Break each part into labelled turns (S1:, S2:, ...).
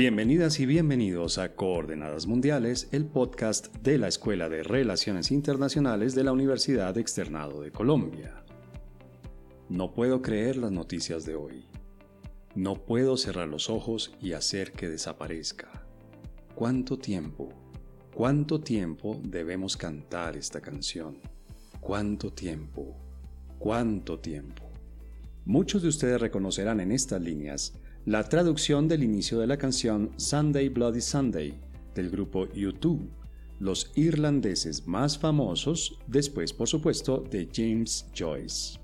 S1: Bienvenidas y bienvenidos a Coordenadas Mundiales, el podcast de la Escuela de Relaciones Internacionales de la Universidad Externado de Colombia. No puedo creer las noticias de hoy. No puedo cerrar los ojos y hacer que desaparezca. ¿Cuánto tiempo? ¿Cuánto tiempo debemos cantar esta canción? ¿Cuánto tiempo? ¿Cuánto tiempo? Muchos de ustedes reconocerán en estas líneas la traducción del inicio de la canción Sunday Bloody Sunday del grupo U2, los irlandeses más famosos, después por supuesto de James Joyce.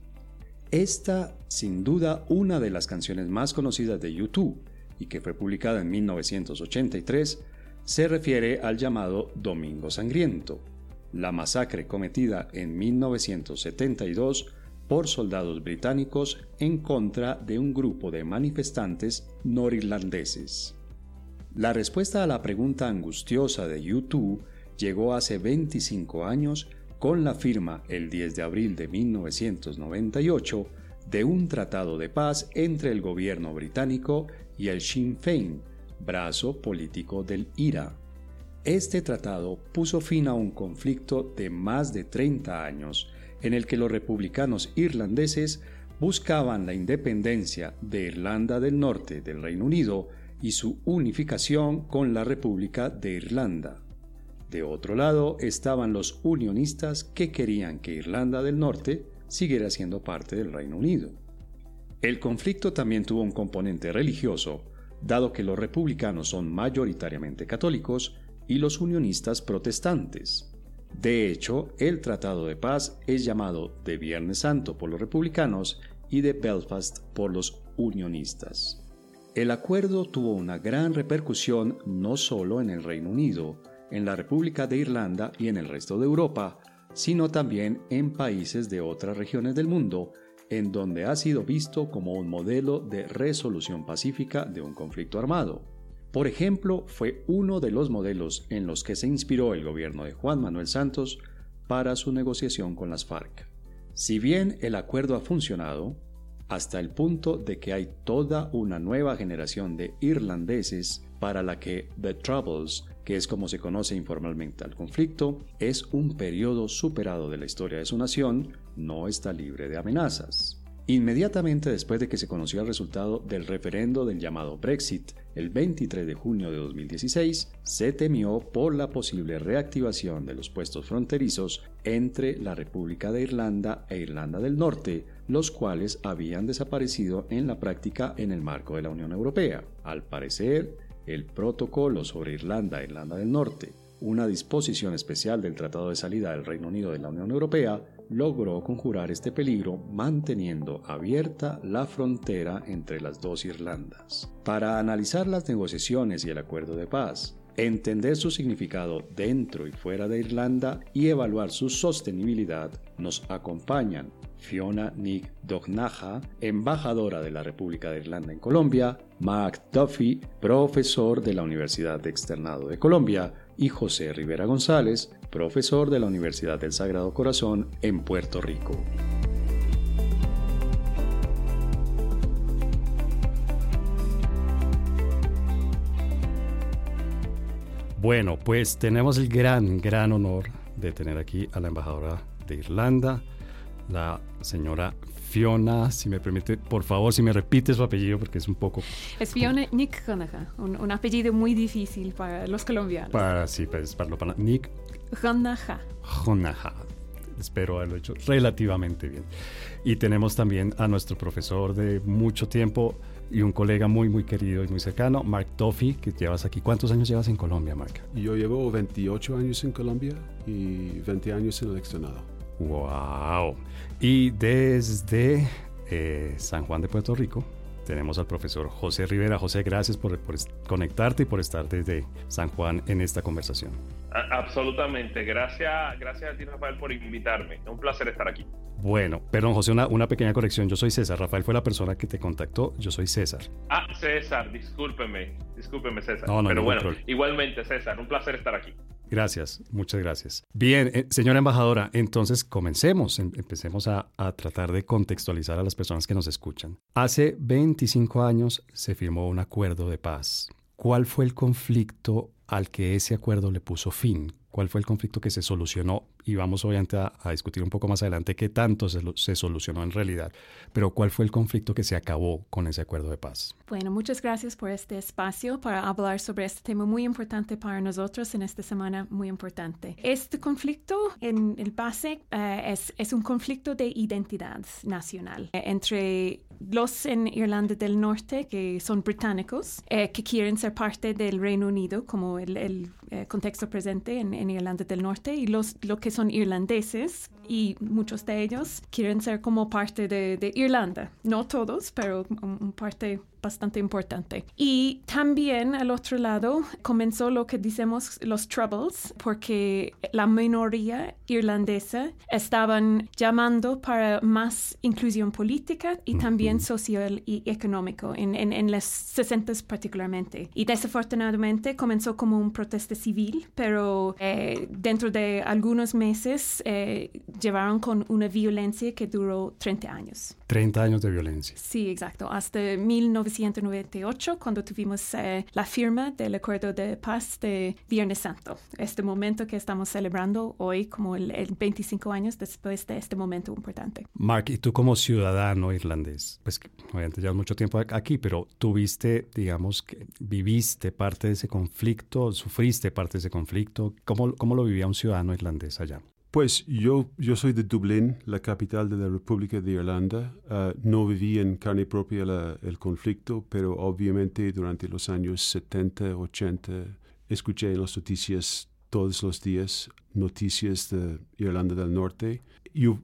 S1: Esta, sin duda, una de las canciones más conocidas de U2 y que fue publicada en 1983, se refiere al llamado Domingo Sangriento, la masacre cometida en 1972 por soldados británicos en contra de un grupo de manifestantes norirlandeses. La respuesta a la pregunta angustiosa de U2 llegó hace 25 años con la firma el 10 de abril de 1998 de un tratado de paz entre el gobierno británico y el Sinn Féin, brazo político del IRA. Este tratado puso fin a un conflicto de más de 30 años en el que los republicanos irlandeses buscaban la independencia de Irlanda del Norte del Reino Unido y su unificación con la República de Irlanda. De otro lado estaban los unionistas que querían que Irlanda del Norte siguiera siendo parte del Reino Unido. El conflicto también tuvo un componente religioso, dado que los republicanos son mayoritariamente católicos y los unionistas protestantes. De hecho, el Tratado de Paz es llamado de Viernes Santo por los republicanos y de Belfast por los unionistas. El acuerdo tuvo una gran repercusión no solo en el Reino Unido, en la República de Irlanda y en el resto de Europa, sino también en países de otras regiones del mundo, en donde ha sido visto como un modelo de resolución pacífica de un conflicto armado. Por ejemplo, fue uno de los modelos en los que se inspiró el gobierno de Juan Manuel Santos para su negociación con las FARC. Si bien el acuerdo ha funcionado, hasta el punto de que hay toda una nueva generación de irlandeses para la que The Troubles, que es como se conoce informalmente al conflicto, es un periodo superado de la historia de su nación, no está libre de amenazas. Inmediatamente después de que se conoció el resultado del referendo del llamado Brexit, el 23 de junio de 2016, se temió por la posible reactivación de los puestos fronterizos entre la República de Irlanda e Irlanda del Norte, los cuales habían desaparecido en la práctica en el marco de la Unión Europea. Al parecer, el protocolo sobre Irlanda e Irlanda del Norte, una disposición especial del Tratado de Salida del Reino Unido de la Unión Europea, logró conjurar este peligro manteniendo abierta la frontera entre las dos Irlandas. Para analizar las negociaciones y el acuerdo de paz, entender su significado dentro y fuera de Irlanda y evaluar su sostenibilidad, nos acompañan Fiona Nick Dognaja, embajadora de la República de Irlanda en Colombia, Mark Duffy, profesor de la Universidad de Externado de Colombia, y José Rivera González, profesor de la Universidad del Sagrado Corazón en Puerto Rico. Bueno, pues tenemos el gran, gran honor de tener aquí a la embajadora de Irlanda, la señora Fiona, si me permite, por favor, si me repite su apellido, porque es un poco...
S2: Es Fiona Nick un, un, apellido muy difícil para los colombianos.
S1: Para, sí, pues, para, para Nick
S2: Jonaja.
S1: Jonaja. Espero haberlo hecho relativamente bien. Y tenemos también a nuestro profesor de mucho tiempo y un colega muy, muy querido y muy cercano, Mark Toffy, que llevas aquí. ¿Cuántos años llevas en Colombia, Mark?
S3: Yo llevo 28 años en Colombia y 20 años en el externado.
S1: ¡Wow! Y desde eh, San Juan de Puerto Rico, tenemos al profesor José Rivera. José, gracias por, conectarte y por estar desde San Juan en esta conversación.
S4: absolutamente. Gracias, gracias a ti, Rafael, por invitarme. Es un placer estar aquí.
S1: Bueno, perdón, José, una, una, pequeña corrección. Yo soy César. Rafael fue la persona que te contactó. Yo soy César.
S4: Ah, César, discúlpeme. Discúlpeme, César. No, no, Pero bueno, igualmente, César, un placer estar aquí.
S1: Gracias, muchas gracias. Bien, eh, señora embajadora, entonces comencemos, em, empecemos a, a, tratar de contextualizar a las personas que nos escuchan. Hace 25 años se firmó un acuerdo de paz
S5: ¿cuál fue el conflicto al que ese acuerdo le puso fin? ¿Cuál fue el conflicto que se solucionó? Y vamos obviamente a, discutir un poco más adelante qué tanto se, se, solucionó en realidad. Pero ¿cuál fue el conflicto que se acabó con ese acuerdo de paz?
S2: Bueno, muchas gracias por este espacio para hablar sobre este tema muy importante para nosotros en esta semana muy importante. Este conflicto en el base eh, es, es, un conflicto de identidad nacional eh, entre los en Irlanda del Norte, que son británicos, eh, que quieren ser parte del Reino Unido, como el, eh, contexto presente en, Irlanda del Norte, y los lo que son irlandeses, y muchos de ellos quieren ser como parte de, Irlanda. No todos, pero un, parte bastante importante. Y también al otro lado comenzó lo que decimos los troubles, porque la minoría irlandesa estaban llamando para más inclusión política y también social y económico en, en, en los 60 particularmente. Y desafortunadamente comenzó como un protesta civil, pero eh, dentro de algunos meses eh, llevaron con una violencia que duró 30 años.
S5: 30 años de violencia.
S2: Sí, exacto. Hasta 1998, cuando tuvimos eh, la firma del acuerdo de paz de Viernes Santo. Este momento que estamos celebrando hoy como el, 25 años después de este momento importante.
S5: Mark, y tú como ciudadano irlandés, pues obviamente llevas mucho tiempo aquí, pero tuviste, digamos, que viviste parte de ese conflicto, sufriste parte de ese conflicto. ¿Cómo, cómo lo vivía un ciudadano irlandés allá?
S3: Pues yo, yo soy de Dublín, la capital de la República de Irlanda. Ah, no viví en carne propia el conflicto, pero obviamente durante los años 70, 80 escuché en las noticias todos los días noticias de Irlanda del Norte. Yo,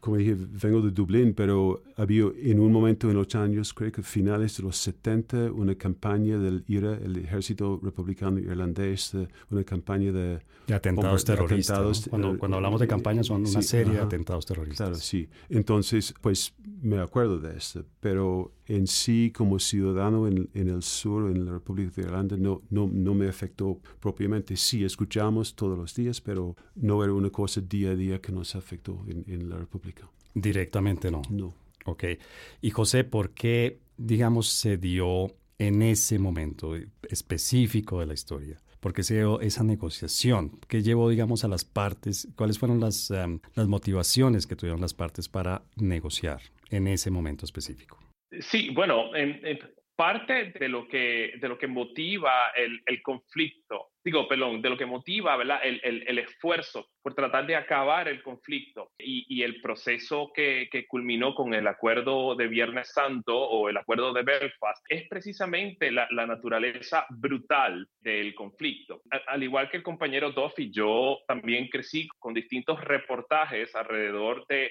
S3: como dije, vengo de Dublín, pero había en un momento en los años, creo que finales de los 70, una campaña del IRA, el Ejército Republicano Irlandés, una campaña de,
S5: atentados terroristas. Cuando, eh, cuando, hablamos de campañas son una serie de atentados terroristas.
S3: Claro, sí. Entonces, pues me acuerdo de esto, pero en sí, como ciudadano en, en el sur, en la República de Irlanda, no, no, no me afectó propiamente. Sí, escuchamos todos los días, pero no era una cosa día a día que nos afectó en, la República.
S5: Directamente no.
S3: No.
S5: Ok. Y José, ¿por qué, digamos, se dio en ese momento específico de la historia? ¿Por qué se dio esa negociación? ¿Qué llevó, digamos, a las partes? ¿Cuáles fueron las, em, las motivaciones que tuvieron las partes para negociar en ese momento específico?
S4: Sí, bueno, en, parte de lo que, de lo que motiva el conflicto, digo, perdón, de lo que motiva. El, esfuerzo por tratar de acabar el conflicto y, el proceso que, culminó con el acuerdo de Viernes Santo o el acuerdo de Belfast es precisamente la, naturaleza brutal del conflicto. Al, igual que el compañero Duffy, yo también crecí con distintos reportajes alrededor de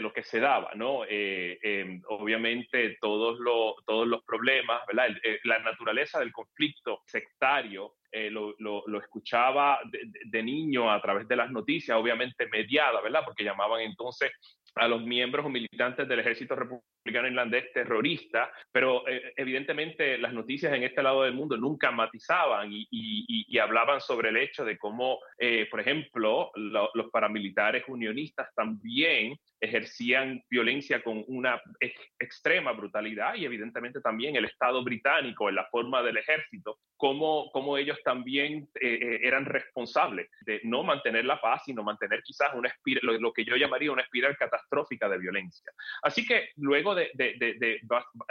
S4: lo que se daba, ¿no? Eh, em, obviamente todos, los problemas. Eh, la naturaleza del conflicto sectario eh, lo, lo, lo, escuchaba de, de, niño a través de las noticias, obviamente mediada, ¿verdad? Porque llamaban entonces a los miembros o militantes del ejército republicano irlandés terrorista, pero eh, evidentemente las noticias en este lado del mundo nunca matizaban y, y, y hablaban sobre el hecho de cómo, eh, por ejemplo, lo, los paramilitares unionistas también ejercían violencia con una ex extrema brutalidad y evidentemente también el Estado británico en la forma del ejército, cómo, cómo ellos también eh, eran responsables de no mantener la paz, sino mantener quizás una espiral, lo, lo que yo llamaría una espiral catastrófica de violencia. Así que luego de,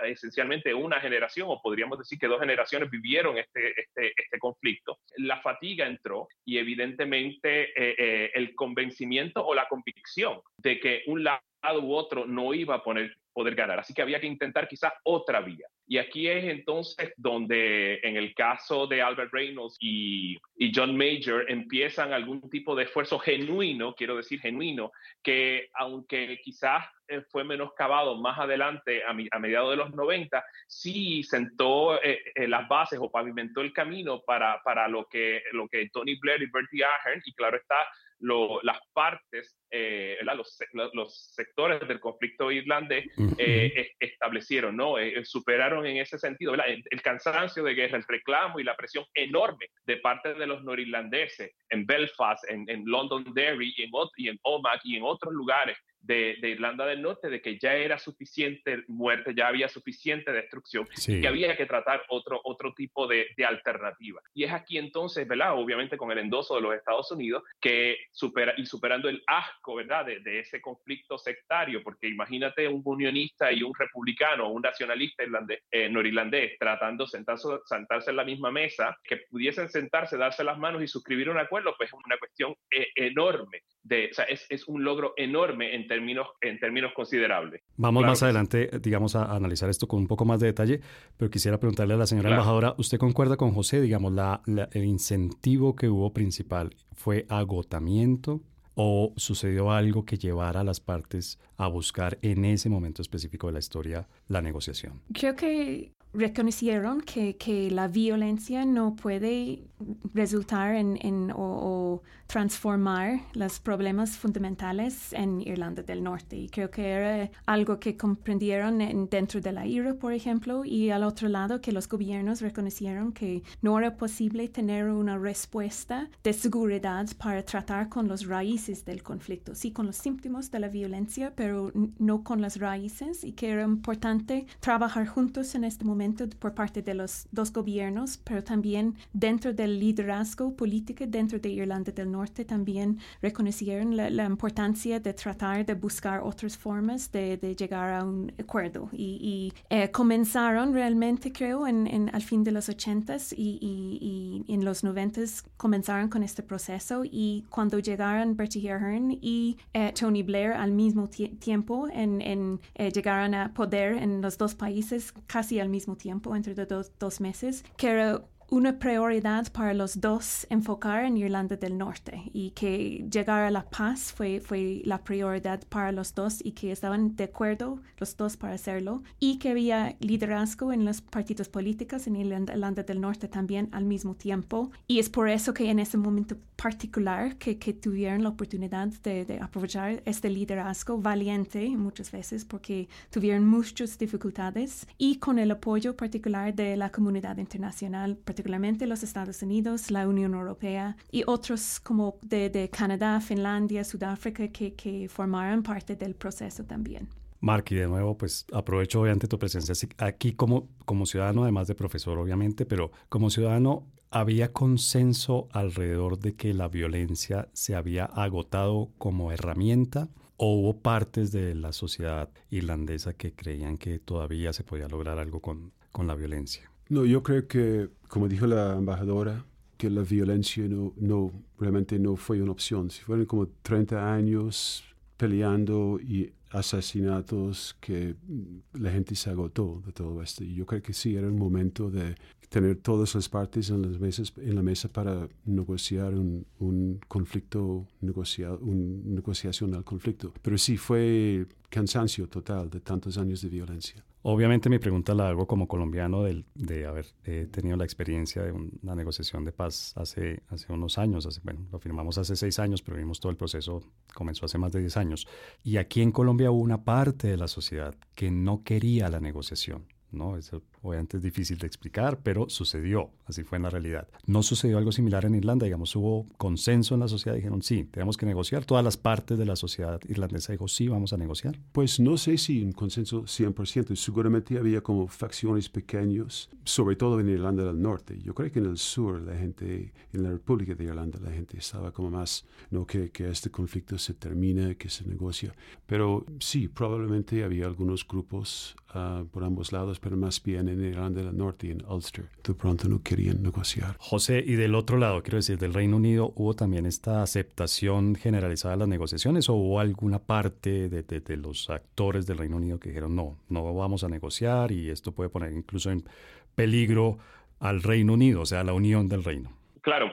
S4: esencialmente una generación, o podríamos decir que dos generaciones vivieron este, este, este conflicto, la fatiga entró y evidentemente eh, eh, el convencimiento o la convicción de que un lado u otro no iba a poner, poder ganar. Así que había que intentar quizás otra vía. Y aquí es entonces donde en el caso de Albert Reynolds y, John Major empiezan algún tipo de esfuerzo genuino, quiero decir genuino, que aunque quizás eh, fue menoscabado más adelante a, a mediados de los 90, sí sentó eh, eh, las bases o pavimentó el camino para, para lo, que, lo que Tony Blair y Bertie Ahern, y claro está, lo, las partes, eh, los, los, sectores del conflicto irlandés eh, establecieron, ¿no? Eh, superaron en ese sentido el, el, cansancio de guerra, el reclamo y la presión enorme de parte de los norirlandeses en Belfast, en, en Londonderry y en, y en y en otros lugares de, Irlanda del Norte de que ya era suficiente muerte, ya había suficiente destrucción y que había que tratar otro, otro tipo de, alternativa. Y es aquí entonces, ¿verdad? Obviamente con el endoso de los Estados Unidos, que supera, y superando el asco, ¿verdad? De, ese conflicto sectario, porque imagínate un unionista y un republicano, un nacionalista irlandés, eh, norirlandés, tratando de sentarse, sentarse en la misma mesa, que pudiesen sentarse, darse las manos y suscribir un acuerdo, pues es una cuestión eh, enorme. De, o sea, es, es un logro enorme en términos, en términos considerables.
S1: Vamos más adelante, digamos, a, analizar esto con un poco más de detalle, pero quisiera preguntarle a la señora embajadora, ¿usted concuerda con José, digamos, la, el incentivo que hubo principal fue agotamiento o sucedió algo que llevara a las partes a buscar en ese momento específico de la historia la negociación?
S2: Creo que reconocieron que, que la violencia no puede resultar en, en o, transformar los problemas fundamentales en Irlanda del Norte. Y creo que era algo que comprendieron dentro de la IRA, por ejemplo, y al otro lado que los gobiernos reconocieron que no era posible tener una respuesta de seguridad para tratar con los raíces del conflicto, sí con los síntomas de la violencia, pero no con las raíces, y que era importante trabajar juntos en este momento por parte de los dos gobiernos, pero también dentro de liderazgo político dentro de Irlanda del Norte también reconocieron la, importancia de tratar de buscar otras formas de, llegar a un acuerdo. Y, eh, comenzaron realmente creo en, al fin de los ochentas y, y, en los noventas comenzaron con este proceso. Y cuando llegaron Bertie Ahern y eh, Tony Blair al mismo tiempo en, en eh, llegaron a poder en los dos países casi al mismo tiempo entre dos, dos meses que era una prioridad para los dos enfocar en Irlanda del Norte y que llegar a la paz fue, fue la prioridad para los dos y que estaban de acuerdo los dos para hacerlo y que había liderazgo en los partidos políticos en Irlanda del Norte también al mismo tiempo. Y es por eso que en ese momento particular que, que tuvieron la oportunidad de, de aprovechar este liderazgo valiente muchas veces porque tuvieron muchas dificultades y con el apoyo particular de la comunidad internacional particularmente los Estados Unidos, la Unión Europea y otros como de, Canadá, Finlandia, Sudáfrica que, que formaron parte del proceso también.
S1: Mark, y de nuevo, pues aprovecho obviamente tu presencia aquí como, como ciudadano, además de profesor, obviamente, pero como ciudadano, ¿había consenso alrededor de que la violencia se había agotado como herramienta? ¿O hubo partes de la sociedad irlandesa que creían que todavía se podía lograr algo con, con la violencia?
S3: No, yo creo que, como dijo la embajadora, que la violencia no, no realmente no fue una opción. Si fueron como 30 años peleando y asesinatos que la gente se agotó de todo esto. Y yo creo que sí, era el momento de tener todas las partes en, las mesas, en la mesa para negociar un, un conflicto, negociar, una negociación al conflicto. Pero sí, fue cansancio total de tantos años de violencia.
S1: Obviamente mi pregunta la hago como colombiano de, de haber eh, tenido la experiencia de una negociación de paz hace, hace unos años. Bueno, lo firmamos hace seis años, pero vimos todo el proceso, comenzó hace más de diez años. Y aquí en Colombia hubo una parte de la sociedad que no quería la negociación. ¿no? Eso obviamente es difícil de explicar, pero sucedió, así fue en la realidad. No sucedió algo similar en Irlanda, digamos, hubo consenso en la sociedad, dijeron, sí, tenemos que negociar. Todas las partes de la sociedad irlandesa dijo, sí, vamos a negociar.
S3: Pues no sé si un consenso 100%, seguramente había como facciones pequeñas, sobre todo en Irlanda del Norte. Yo creo que en el sur, la gente, en la República de Irlanda, la gente estaba como más, no, que, que este conflicto se termine, que se negocia. Pero sí, probablemente había algunos grupos uh, por ambos lados, pero más bien en Irlanda del Norte y en Ulster. De pronto no querían negociar.
S1: José, y del otro lado, quiero decir, del Reino Unido, ¿hubo también esta aceptación generalizada de las negociaciones o hubo alguna parte de, de, de los actores del Reino Unido que dijeron, no, no vamos a negociar y esto puede poner incluso en peligro al Reino Unido, o sea, la unión del reino?
S4: Claro,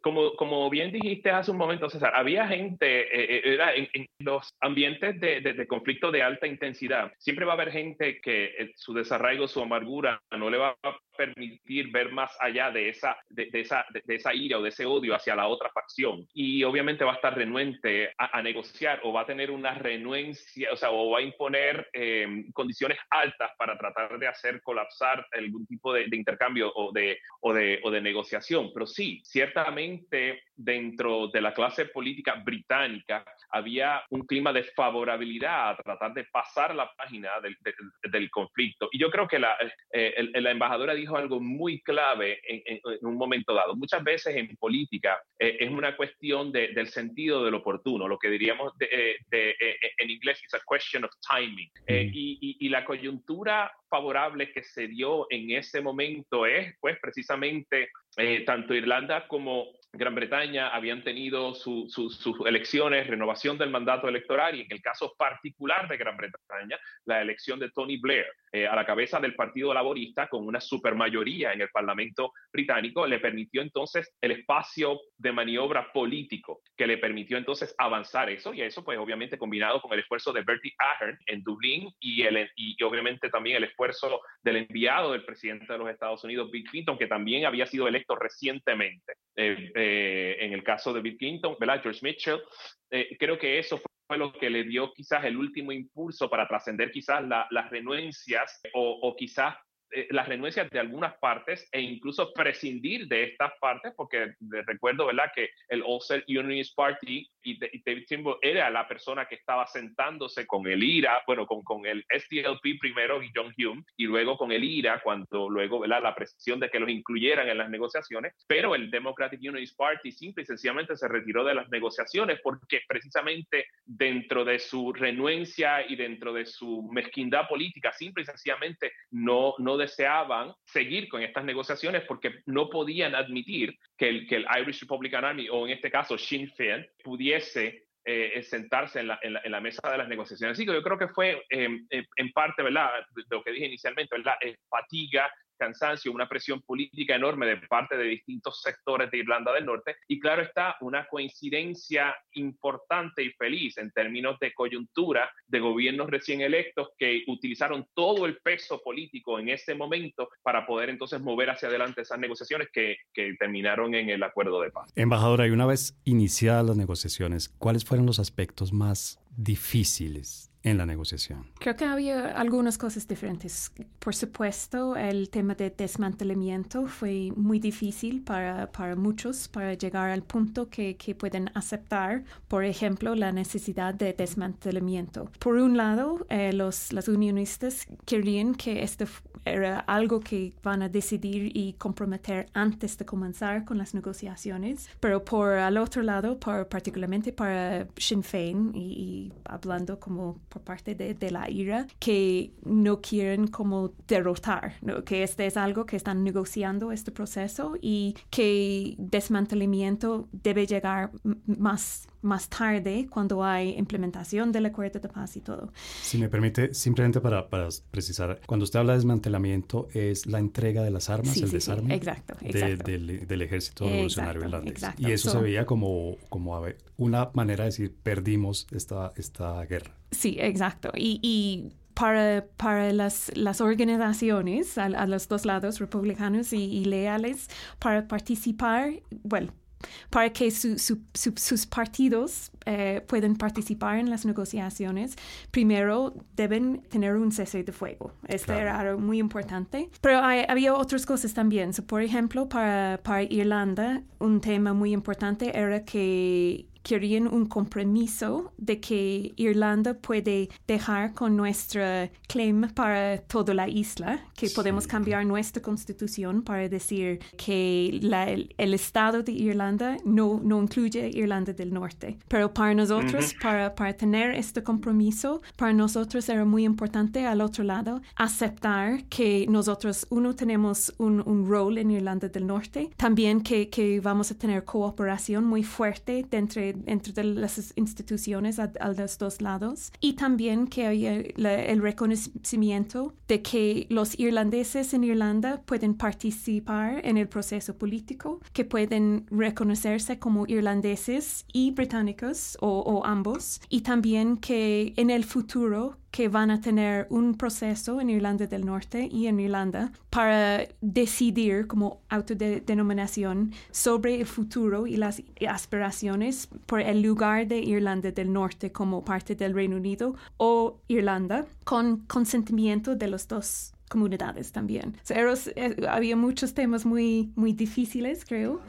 S4: como, como bien dijiste hace un momento, César, había gente, eh, eh, era en, los ambientes de, de, conflicto de alta intensidad, siempre va a haber gente que eh, su desarraigo, su amargura no le va a permitir ver más allá de esa, de, esa, de, esa ira o de ese odio hacia la otra facción. Y obviamente va a estar renuente a, negociar o va a tener una renuencia, o sea, o va a imponer em, condiciones altas para tratar de hacer colapsar algún tipo de, intercambio o de, o, de, o de negociación. Pero sí, cierta ciertamente dentro de la clase política británica había un clima de favorabilidad a tratar de pasar la página del, conflicto. Y yo creo que la, eh, la, embajadora dijo algo muy clave en, un momento dado. Muchas veces en política eh, es una cuestión del sentido del oportuno, lo que diríamos de, en inglés es a question of timing. y, y la coyuntura favorable que se dio en ese momento es, pues, precisamente eh, tanto Irlanda como Gran Bretaña habían tenido sus elecciones, renovación del mandato electoral y en el caso particular de Gran Bretaña, la elección de Tony Blair eh, a la cabeza del Partido Laborista con una supermayoría en el Parlamento británico le permitió entonces el espacio de maniobra político que le permitió entonces avanzar eso y eso pues obviamente combinado con el esfuerzo de Bertie Ahern en Dublín y, el, y obviamente también el esfuerzo del enviado del presidente de los Estados Unidos, Bill Clinton, que también había sido electo recientemente. Eh, eh, en el caso de Bill Clinton, ¿verdad? George Mitchell, eh, creo que eso fue lo que le dio quizás el último impulso para trascender quizás las renuencias o quizás eh, las renuncias de algunas partes e incluso prescindir de estas partes, porque recuerdo, ¿verdad?, que el Ulster Unionist Party y, David Trimble era la persona que estaba sentándose con el IRA, bueno, con, con el SDLP primero y John Hume, y luego con el IRA, cuando luego, ¿verdad?, la presión de que los incluyeran en las negociaciones, pero el Democratic Unionist Party simple y sencillamente se retiró de las negociaciones porque precisamente dentro de su renuencia y dentro de su mezquindad política, simple y sencillamente no, no deseaban seguir con estas negociaciones porque no podían admitir que el, que el Irish Republican Army, o en este caso Sinn Féin, pudiese eh, sentarse en la, en, la, mesa de las negociaciones. Así que yo creo que fue em, em, en parte, ¿verdad? Lo que dije inicialmente, ¿verdad? fatiga cansancio, una presión política enorme de parte de distintos sectores de Irlanda del Norte y claro está una coincidencia importante y feliz en términos de coyuntura de gobiernos recién electos que utilizaron todo el peso político en ese momento para poder entonces mover hacia adelante esas negociaciones que, que terminaron en el acuerdo de paz.
S5: Embajadora, y una vez iniciadas las negociaciones, ¿cuáles fueron los aspectos más difíciles en la negociación?
S2: Creo que había algunas cosas diferentes. Por supuesto, el tema de desmantelamiento fue muy difícil para, para muchos, para llegar al punto que, que, pueden aceptar, por ejemplo, la necesidad de desmantelamiento. Por un lado, eh, los, unionistas querían que esto era algo que van a decidir y comprometer antes de comenzar con las negociaciones, pero por al otro lado, por, particularmente para Sinn Féin y, hablando como por parte de, de, la IRA, que no quieren como derrotar, ¿no? que este es algo que están negociando este proceso y que desmantelamiento debe llegar más más tarde cuando hay implementación del acuerdo de paz y todo.
S5: Si me permite, simplemente para, para precisar, cuando usted habla de desmantelamiento es la entrega de las armas, el desarme
S2: exacto,
S5: del, del, ejército revolucionario irlandés. Y eso se veía como, como una manera de decir, perdimos esta, esta guerra.
S2: Sí, exacto. Y, y para, para las, las organizaciones a, a, los dos lados, republicanos y, y leales, para participar, bueno, para que sus partidos eh, puedan participar en las negociaciones, primero deben tener un cese de fuego. Esto era algo muy importante. Pero había otras cosas también. por ejemplo, para, para Irlanda, un tema muy importante era que querían un compromiso de que Irlanda puede dejar con nuestra claim para toda la isla, que podemos cambiar nuestra constitución para decir que el, Estado de Irlanda no, no incluye Irlanda del Norte. Pero para nosotros, para, para tener este compromiso, para nosotros era muy importante al otro lado aceptar que nosotros, uno, tenemos un, un rol en Irlanda del Norte, también que, que vamos a tener cooperación muy fuerte entre entre las instituciones a, los dos lados. Y también que haya el reconocimiento de que los irlandeses en Irlanda pueden participar en el proceso político, que pueden reconocerse como irlandeses y británicos o ambos. Y también que en el futuro que van a tener un proceso en Irlanda del Norte y en Irlanda para decidir como autodenominación sobre el futuro y las aspiraciones por el lugar de Irlanda del Norte como parte del Reino Unido o Irlanda con consentimiento de los dos comunidades también. Eh, había muchos temas muy, muy difíciles, creo.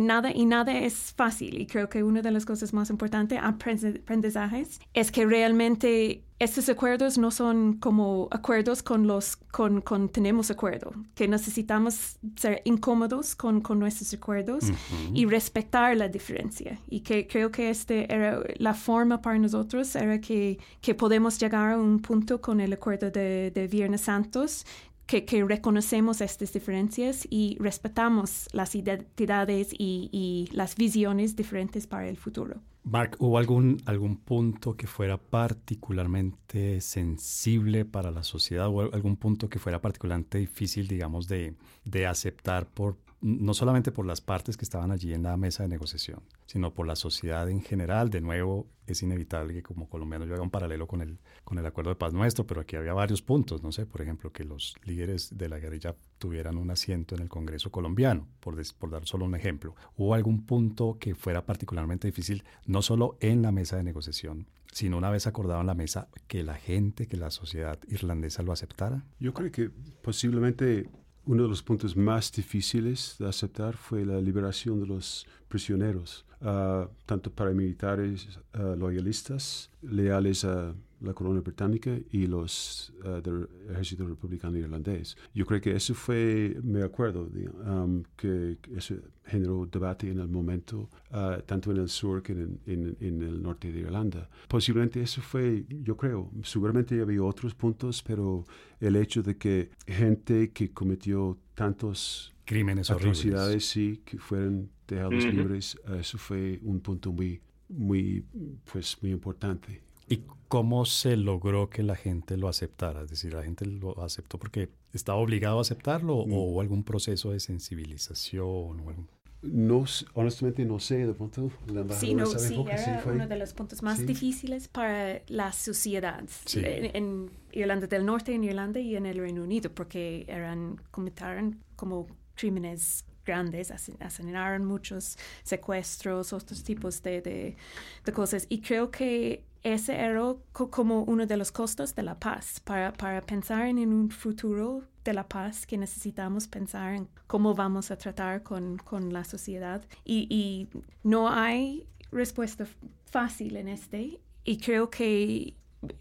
S2: Nada y nada es fácil y creo que una de las cosas más importantes, aprendizajes, es que realmente estos acuerdos no son como acuerdos con los con, con tenemos acuerdo, que necesitamos ser incómodos con, con nuestros acuerdos y respetar la diferencia. Y que creo que este era la forma para nosotros, era que, que podemos llegar a un punto con el acuerdo de, de Viernes Santos que, que, reconocemos estas diferencias y respetamos las identidades y, y, las visiones diferentes para el futuro.
S1: Mark, ¿hubo algún, algún punto que fuera particularmente sensible para la sociedad o algún punto que fuera particularmente difícil, digamos, de, de aceptar por, no solamente por las partes que estaban allí en la mesa de negociación, sino por la sociedad en general. De nuevo, es inevitable que como colombianos yo haga un paralelo con el, con el acuerdo de paz nuestro, pero aquí había varios puntos, no sé, por ejemplo, que los líderes de la guerrilla tuvieran un asiento en el Congreso colombiano, por, por dar solo un ejemplo. ¿Hubo algún punto que fuera particularmente difícil, no solo en la mesa de negociación, sino una vez acordado en la mesa, que la gente, que la sociedad irlandesa lo aceptara?
S3: Yo creo que posiblemente uno de los puntos más difíciles de aceptar fue la liberación de los prisioneros, uh, tanto paramilitares uh, loyalistas, leales a la corona británica y los uh, del ejército republicano irlandés. Yo creo que eso fue, me acuerdo, um, que eso generó debate en el momento, uh, tanto en el sur que en, en, en, el norte de Irlanda. Posiblemente eso fue, yo creo, seguramente había otros puntos, pero el hecho de que gente que cometió tantos
S1: crímenes
S3: atrocidades, sí, que fueron dejados libres, eso fue un punto muy, muy, pues, muy importante.
S1: ¿Y cómo se logró que la gente lo aceptara? Es decir, ¿la gente lo aceptó porque estaba obligado a aceptarlo o mm. hubo algún proceso de sensibilización? O
S3: No, honestamente no sé, de pronto
S2: la sí, no, sí, era uno de los puntos más difíciles para la sociedad en, Irlanda del Norte, en Irlanda y en el Reino Unido, porque eran, cometieron como crímenes grandes, asesinaron muchos secuestros, otros tipos de, de, de cosas. Y creo que ese era como uno de los costos de la paz, para, para pensar en un futuro de la paz que necesitamos pensar en cómo vamos a tratar con, con la sociedad. Y, y, no hay respuesta fácil en este. Y creo que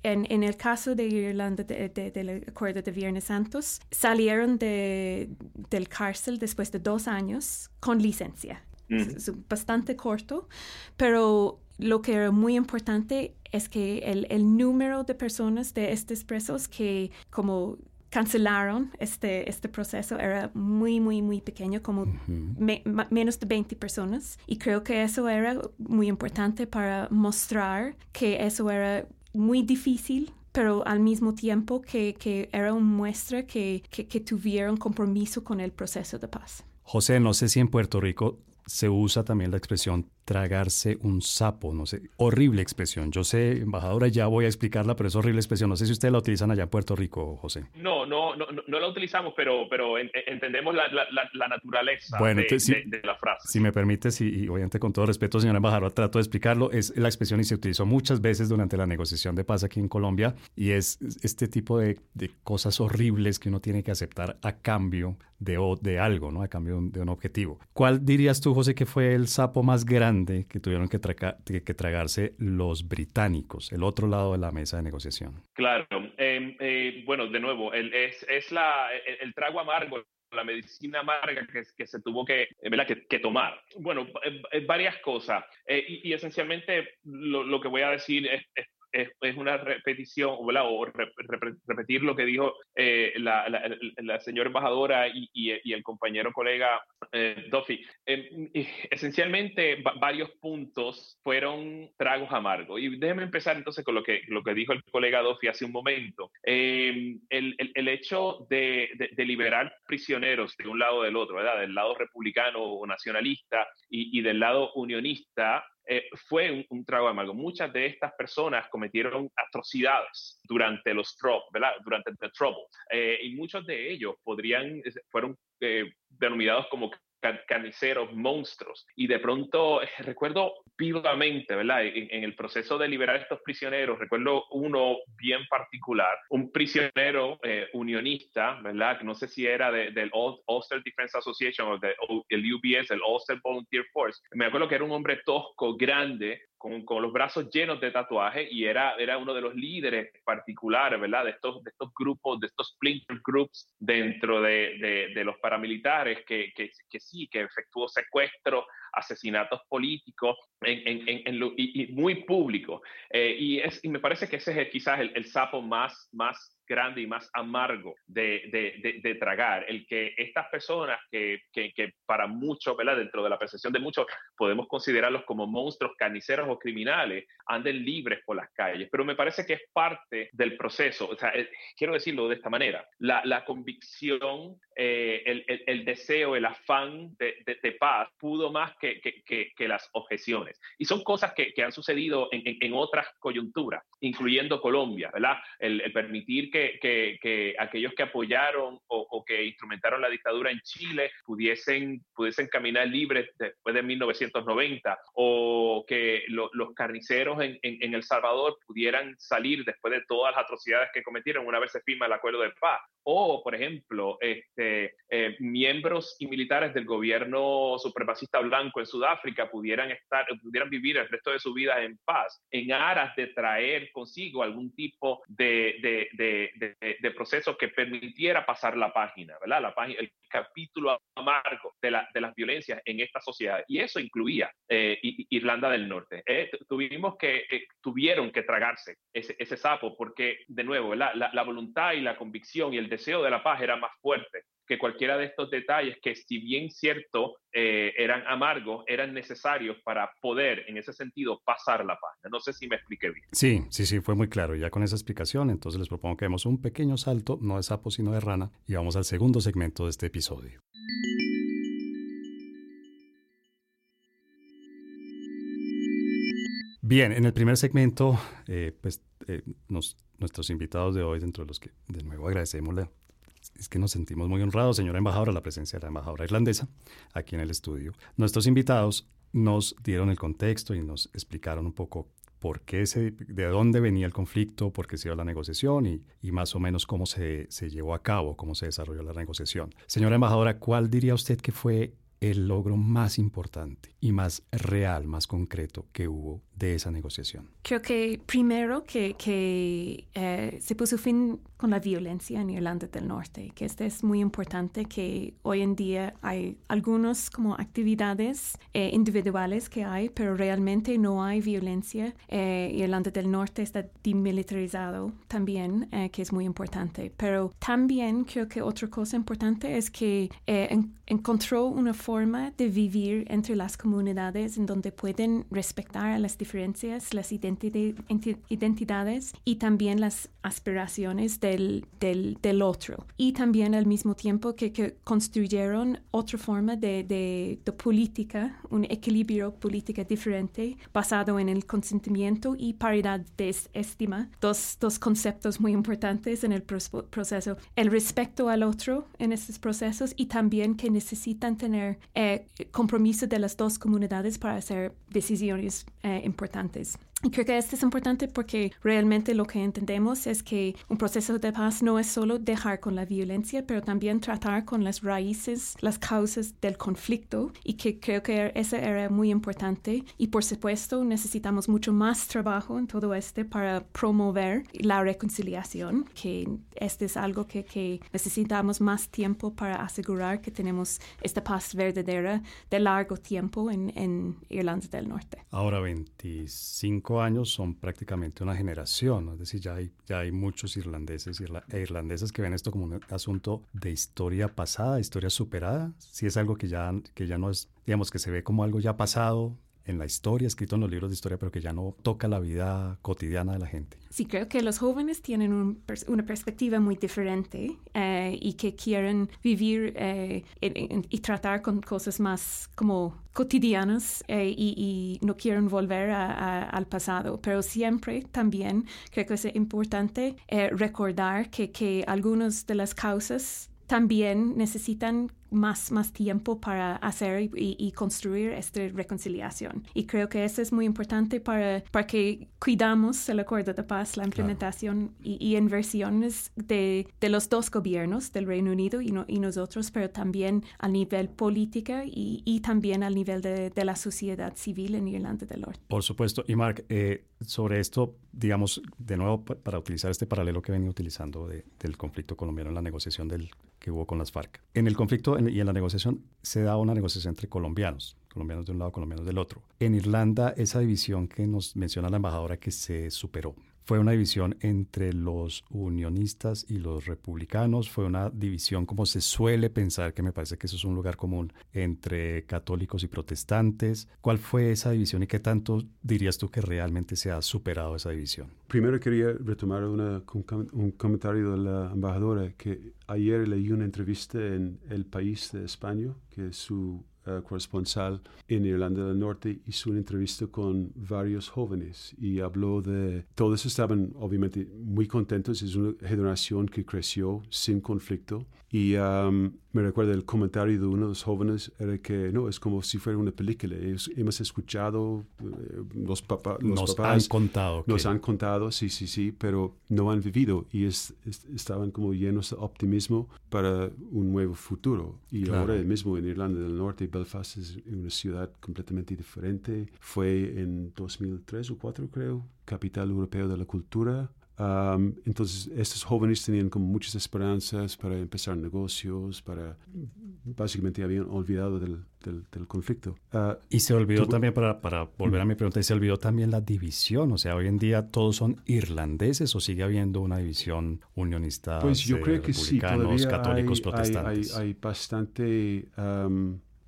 S2: en, en, el caso de Irlanda del acuerdo de Viernes Santos, salieron de, del cárcel después de dos años con licencia. Es, bastante corto, pero lo que era muy importante es que el, el número de personas de estos presos que como cancelaron este, este proceso era muy, muy, muy pequeño, como menos de 20 personas. Y creo que eso era muy importante para mostrar que eso era muy difícil pero al mismo tiempo que, que era una muestra que, que, que tuvieron compromiso con el proceso de paz.
S1: José, no sé si en Puerto Rico se usa también la expresión tragarse un sapo, no sé, horrible expresión. Yo sé, embajadora, ya voy a explicarla, pero es horrible expresión. No sé si ustedes la utilizan allá en Puerto Rico, José.
S4: No, no, no, no la utilizamos, pero, pero entendemos la, la, naturaleza de, la frase.
S1: Si me permites, y, obviamente con todo respeto, señora embajadora, trato de explicarlo, es la expresión y se utilizó muchas veces durante la negociación de paz aquí en Colombia, y es este tipo de, de cosas horribles que uno tiene que aceptar a cambio de, de algo, ¿no? A cambio de un objetivo. ¿Cuál dirías tú, José, que fue el sapo más grande que tuvieron que, tragarse los británicos, el otro lado de la mesa de negociación.
S4: Claro, em, eh, bueno, de nuevo, es, es la, el, trago amargo la medicina amarga que, que se tuvo que, que, que tomar. Bueno, eh, varias cosas. Eh, y, esencialmente lo, que voy a decir es es, una repetición o repetir lo que dijo eh, la, la, señora embajadora y, y, el compañero colega eh, Duffy. Em, esencialmente, varios puntos fueron tragos amargos. Y déjeme empezar entonces con lo que, lo que dijo el colega Duffy hace un momento. Em, el, el, hecho de, de, liberar prisioneros de un lado o del otro, ¿verdad? Del lado republicano o nacionalista y, y del lado unionista, eh, fue un, trago amargo. Muchas de estas personas cometieron atrocidades durante los ¿verdad? Durante el trouble. Eh, y muchos de ellos podrían, fueron eh, denominados como carniceros, monstruos. Y de pronto recuerdo vivamente, ¿verdad? En, el proceso de liberar a estos prisioneros, recuerdo uno bien particular, un prisionero eh, unionista, ¿verdad? No sé si era del Ulster Defense Association o del UBS, el Ulster Volunteer Force. Me acuerdo que era un hombre tosco, grande, con, con, los brazos llenos de tatuajes y era, era uno de los líderes particulares, ¿verdad? De estos, de estos grupos, de estos splinter groups dentro de, de, de los paramilitares que, que, que, sí, que efectuó secuestros, asesinatos políticos en, en, en y, muy públicos. Eh, y, es, y me parece que ese es quizás el, el sapo más, más grande y más amargo de, de, de, tragar, el que estas personas que, que, para muchos, ¿verdad? dentro de la percepción de muchos, podemos considerarlos como monstruos carniceros o criminales, anden libres por las calles. Pero me parece que es parte del proceso, eh, quiero decirlo de esta manera, la, la convicción, eh, el, el, el, deseo, el afán de, paz pudo más que, que, las objeciones. Y son cosas que, han sucedido en, en, en, otras coyunturas, incluyendo Colombia, ¿verdad? el permitir que, que, aquellos que apoyaron o, que instrumentaron la dictadura en Chile pudiesen, pudiesen caminar libres después de 1990 o que los carniceros en, en, El Salvador pudieran salir después de todas las atrocidades que cometieron una vez se firma el acuerdo de paz. O, por ejemplo, este, eh, miembros y militares del gobierno supremacista blanco en Sudáfrica pudieran, estar, pudieran vivir el resto de su vida en paz, en aras de traer consigo algún tipo de, de, de de, procesos que permitiera pasar la página, ¿verdad? La página, el capítulo amargo de, la, de las violencias en esta sociedad. Y eso incluía eh, Irlanda del Norte. Eh, tuvimos que, eh, tuvieron que tragarse ese, ese, sapo porque, de nuevo, la, la voluntad y la convicción y el deseo de la paz era más fuerte que cualquiera de estos detalles que si bien cierto eh, eran amargos, eran necesarios para poder en ese sentido pasar la página. No sé si me expliqué bien.
S1: Sí, sí, sí, fue muy claro. Ya con esa explicación, entonces les propongo que demos un pequeño salto, no de sapo sino de rana, y vamos al segundo segmento de este episodio. Bien, en el primer segmento, eh, pues eh, nuestros invitados de hoy, dentro de los que de nuevo agradecemos la es que nos sentimos muy honrados, señora embajadora, la presencia de la embajadora irlandesa aquí en el estudio. Nuestros invitados nos dieron el contexto y nos explicaron un poco por qué se, de dónde venía el conflicto, por qué se dio la negociación y, y más o menos cómo se, se, llevó a cabo, cómo se desarrolló la negociación. Señora embajadora, ¿cuál diría usted que fue el logro más importante y más real, más concreto que hubo de esa negociación?
S2: Creo que primero que, que eh, se puso fin con la violencia en Irlanda del Norte, que este es muy importante, que hoy en día hay algunas como actividades eh, individuales que hay, pero realmente no hay violencia. Eh, Irlanda del Norte está demilitarizado también, eh, que es muy importante. Pero también creo que otra cosa importante es que eh, en, encontró una forma de vivir entre las comunidades en donde pueden respetar a las diferencias, las identidades y también las aspiraciones del, del, del, otro. Y también al mismo tiempo que, que construyeron otra forma de, de, de, política, un equilibrio política diferente basado en el consentimiento y paridad de estima, dos, dos conceptos muy importantes en el proceso. El respeto al otro en estos procesos y también que necesitan tener eh, compromiso de las dos comunidades para hacer decisiones eh, importantes. Creo que esto es importante porque realmente lo que entendemos es que un proceso de paz no es solo dejar con la violencia, pero también tratar con las raíces, las causas del conflicto y que creo que eso era muy importante. Y por supuesto necesitamos mucho más trabajo en todo este para promover la reconciliación, que este es algo que, que necesitamos más tiempo para asegurar que tenemos esta paz verdadera de largo tiempo en, en Irlanda del Norte.
S1: Ahora 25 años son prácticamente una generación, es decir, ya hay, ya hay muchos irlandeses e irlandesas que ven esto como un asunto de historia pasada, historia superada, si es algo que ya, que ya no es, digamos, que se ve como algo ya pasado, en la historia, escrito en los libros de historia, pero que ya no toca la vida cotidiana de la gente.
S2: Sí, creo que los jóvenes tienen un, una perspectiva muy diferente eh, y que quieren vivir eh, y tratar con cosas más como cotidianas eh, y, y, no quieren volver a, a, al pasado. Pero siempre también creo que es importante recordar que, que algunas de las causas también necesitan más, más tiempo para hacer y, construir esta reconciliación. Y creo que eso es muy importante para, para que cuidamos el acuerdo de paz, la implementación y, inversiones de, de, los dos gobiernos, del Reino Unido y, y nosotros, pero también a nivel política y, y también al nivel de, de, la sociedad civil en Irlanda del Norte.
S1: Por supuesto. Y Mark, eh, sobre esto, digamos, de nuevo, para utilizar este paralelo que venía utilizando del conflicto colombiano en la negociación del, que hubo con las FARC. En el conflicto y en la negociación se da una negociación entre colombianos, colombianos de un lado, colombianos del otro. En Irlanda, esa división que nos menciona la embajadora que se superó, fue una división entre los unionistas y los republicanos, fue una división como se suele pensar, que me parece que eso es un lugar común, entre católicos y protestantes. ¿Cuál fue esa división y qué tanto dirías tú que realmente se ha superado esa división?
S3: Primero quería retomar una, un comentario de la embajadora que ayer leí una entrevista en El País de España, que su uh, corresponsal en Irlanda del Norte, hizo una entrevista con varios jóvenes y habló de, todos estaban obviamente muy contentos, es una generación que creció sin conflicto y um, me recuerda el comentario de uno de los jóvenes, era que no, es como si fuera una película. hemos escuchado, eh, los, papás
S1: nos han contado.
S3: Nos han contado, sí, sí, sí, pero no han vivido y es, estaban como llenos de optimismo para un nuevo futuro. Y ahora mismo en Irlanda del Norte, Belfast es una ciudad completamente diferente. Fue en 2003 o 2004, creo, capital europeo de la cultura entonces, estos jóvenes tenían como muchas esperanzas para empezar negocios, para básicamente habían olvidado del, del, conflicto.
S1: Ah, y se olvidó también, para, para volver a mi pregunta, se olvidó también la división. O sea, hoy en día todos son irlandeses o sigue habiendo una división unionista.
S3: Pues yo creo que sí, católicos, protestantes. Hay, hay, bastante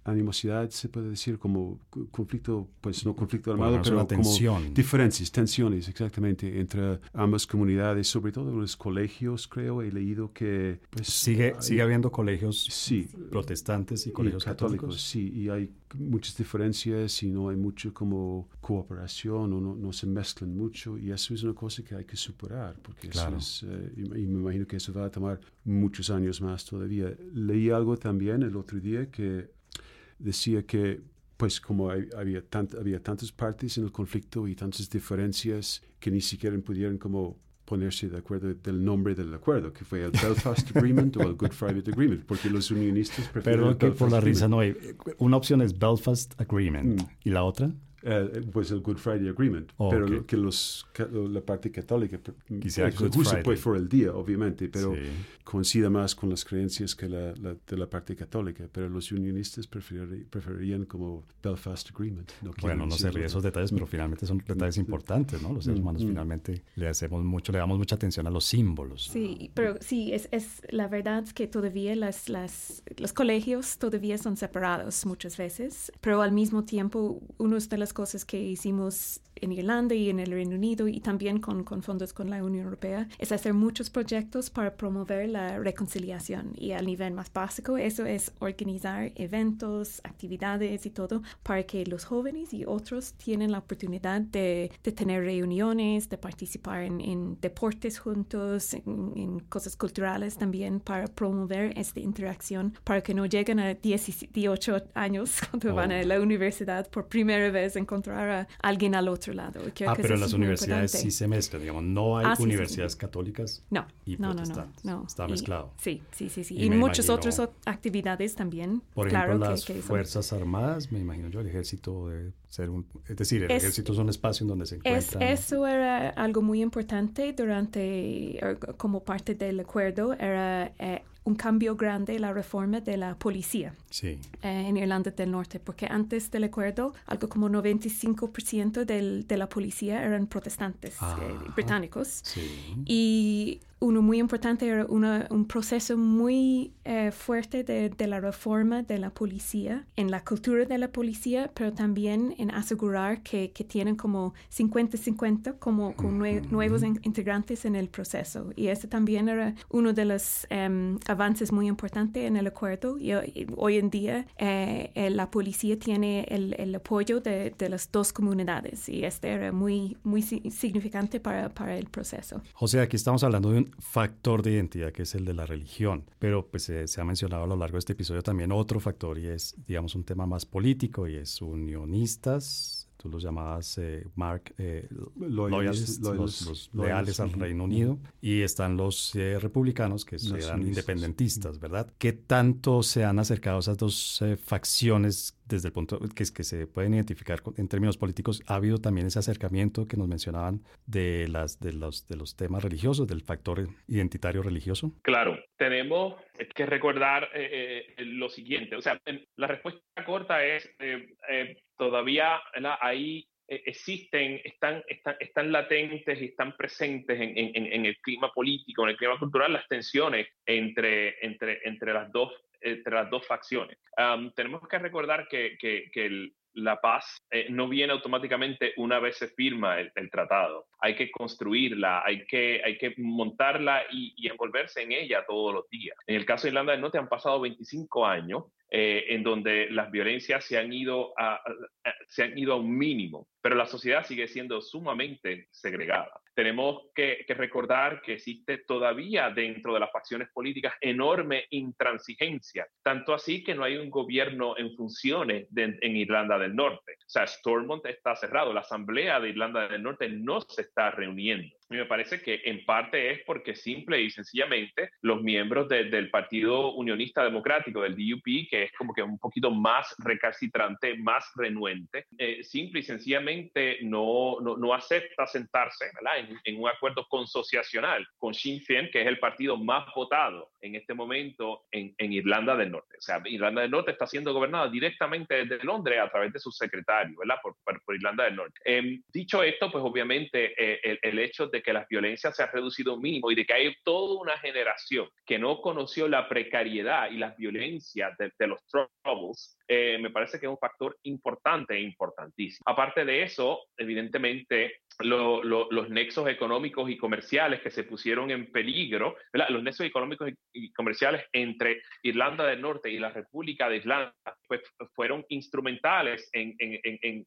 S3: animosidad, se puede decir, como conflicto, pues no conflicto armado, pero como diferencias, tensiones, exactamente, entre ambas comunidades, sobre todo en los colegios, creo, he leído que...
S1: Pues, sigue, sigue habiendo colegios sí, protestantes y colegios católicos.
S3: Sí, y hay muchas diferencias y no hay mucho como cooperación o no, no, se mezclan mucho y eso es una cosa que hay que superar porque eso es, eh, y, y me imagino que eso va a tomar muchos años más todavía. Leí algo también el otro día que decía que pues como había, había tantas partes en el conflicto y tantas diferencias que ni siquiera pudieron como ponerse de acuerdo del nombre del acuerdo, que fue el Belfast Agreement o el Good Friday Agreement, porque los unionistas
S1: prefieren Pero que por la risa no hay. Una opción es Belfast Agreement mm. y la otra
S3: eh, pues el Good Friday Agreement, oh, pero que los, la parte católica
S1: quisiera Good Friday.
S3: pues por el día, obviamente, pero coincida más con las creencias que la, de la parte católica, pero los unionistas preferirían como Belfast Agreement.
S1: bueno, no sé esos detalles, pero finalmente son detalles importantes, ¿no? Los seres mm, humanos mm. finalmente le hacemos mucho, le damos mucha atención a los símbolos.
S2: Sí, pero sí, es, es la verdad que todavía las, las, los colegios todavía son separados muchas veces, pero al mismo tiempo, uno de las cosas que hicimos en Irlanda y en el Reino Unido y también con, con, fondos con la Unión Europea es hacer muchos proyectos para promover la reconciliación y al nivel más básico eso es organizar eventos, actividades y todo para que los jóvenes y otros tienen la oportunidad de, de tener reuniones, de participar en, en deportes juntos, en, cosas culturales también para promover esta interacción para que no lleguen a 18 años cuando van a oh. la universidad por primera vez encontrar a alguien al otro lado.
S1: ah, pero en las universidades sí se mezcla, digamos, no hay ah, universidades católicas
S2: no,
S1: y
S2: no,
S1: protestantes.
S2: No,
S1: no, Está mezclado.
S2: sí, sí, sí. sí. Y, muchas otras actividades también.
S1: Por ejemplo, las Fuerzas Armadas, me imagino yo, el ejército debe ser un... Es decir, el ejército es un espacio en donde se encuentra...
S2: eso era algo muy importante durante, er, como parte del acuerdo, era eh, un cambio grande la reforma de la policía
S1: sí.
S2: eh, en Irlanda del Norte, porque antes del acuerdo, algo como 95% del, de la policía eran protestantes eh, británicos.
S1: Sí.
S2: Y uno muy importante era un proceso muy eh, fuerte de, de, la reforma de la policía, en la cultura de la policía, pero también en asegurar que, que tienen como 50-50 como con nuevos integrantes en el proceso. Y ese también era uno de los em, avances muy importantes en el acuerdo. Y, hoy en día eh, eh, la policía tiene el, el apoyo de, de, las dos comunidades y este era muy, muy significante para, para el proceso.
S1: José, aquí estamos hablando de un factor de identidad que es el de la religión, pero pues se ha mencionado a lo largo de este episodio también otro factor y es, digamos, un tema más político y es unionistas, tú los llamabas, eh, Mark, eh, los, leales al Reino Unido, y están los eh, republicanos, que eran independentistas, ¿verdad? ¿Qué tanto se han acercado esas dos facciones desde el punto que, que se pueden identificar en términos políticos? ¿Ha habido también ese acercamiento que nos mencionaban de, las, de, los, de los temas religiosos, del factor identitario religioso?
S4: Claro, tenemos que recordar lo siguiente, o sea, la respuesta corta es todavía ahí eh, existen, están, están, están latentes y están presentes en, en, en, el clima político, en el clima cultural, las tensiones entre, entre, entre, las, dos, entre las dos facciones. tenemos que recordar que, que, que el, la paz eh, no viene automáticamente una vez se firma el, tratado. Hay que construirla, hay que, hay que montarla y, y, envolverse en ella todos los días. En el caso de Irlanda del Norte han pasado 25 años eh, en donde las violencias se han, ido a, se han ido a un mínimo, pero la sociedad sigue siendo sumamente segregada. Tenemos que, recordar que existe todavía dentro de las facciones políticas enorme intransigencia, tanto así que no hay un gobierno en funciones en Irlanda del Norte. O sea, Stormont está cerrado, la Asamblea de Irlanda del Norte no se está reuniendo. Y me parece que en parte es porque simple y sencillamente los miembros del Partido Unionista Democrático, del DUP, que es como que un poquito más recalcitrante, más renuente, eh, simple y sencillamente no, no, no acepta sentarse en, en, un acuerdo consociacional con Sinn Féin, que es el partido más votado en este momento en, en, Irlanda del Norte. O sea, Irlanda del Norte está siendo gobernada directamente desde Londres a través de su secretario, ¿verdad? Por, por, Irlanda del Norte. Em, dicho esto, pues obviamente eh, el, el hecho de de que las violencias se han reducido un mínimo y de que hay toda una generación que no conoció la precariedad y las violencias de, los troubles, eh, me parece que es un factor importante e importantísimo. Aparte de eso, evidentemente, los nexos económicos y comerciales que se pusieron en peligro, los nexos económicos y comerciales entre Irlanda del Norte y la República de Irlanda, pues fueron instrumentales en, en,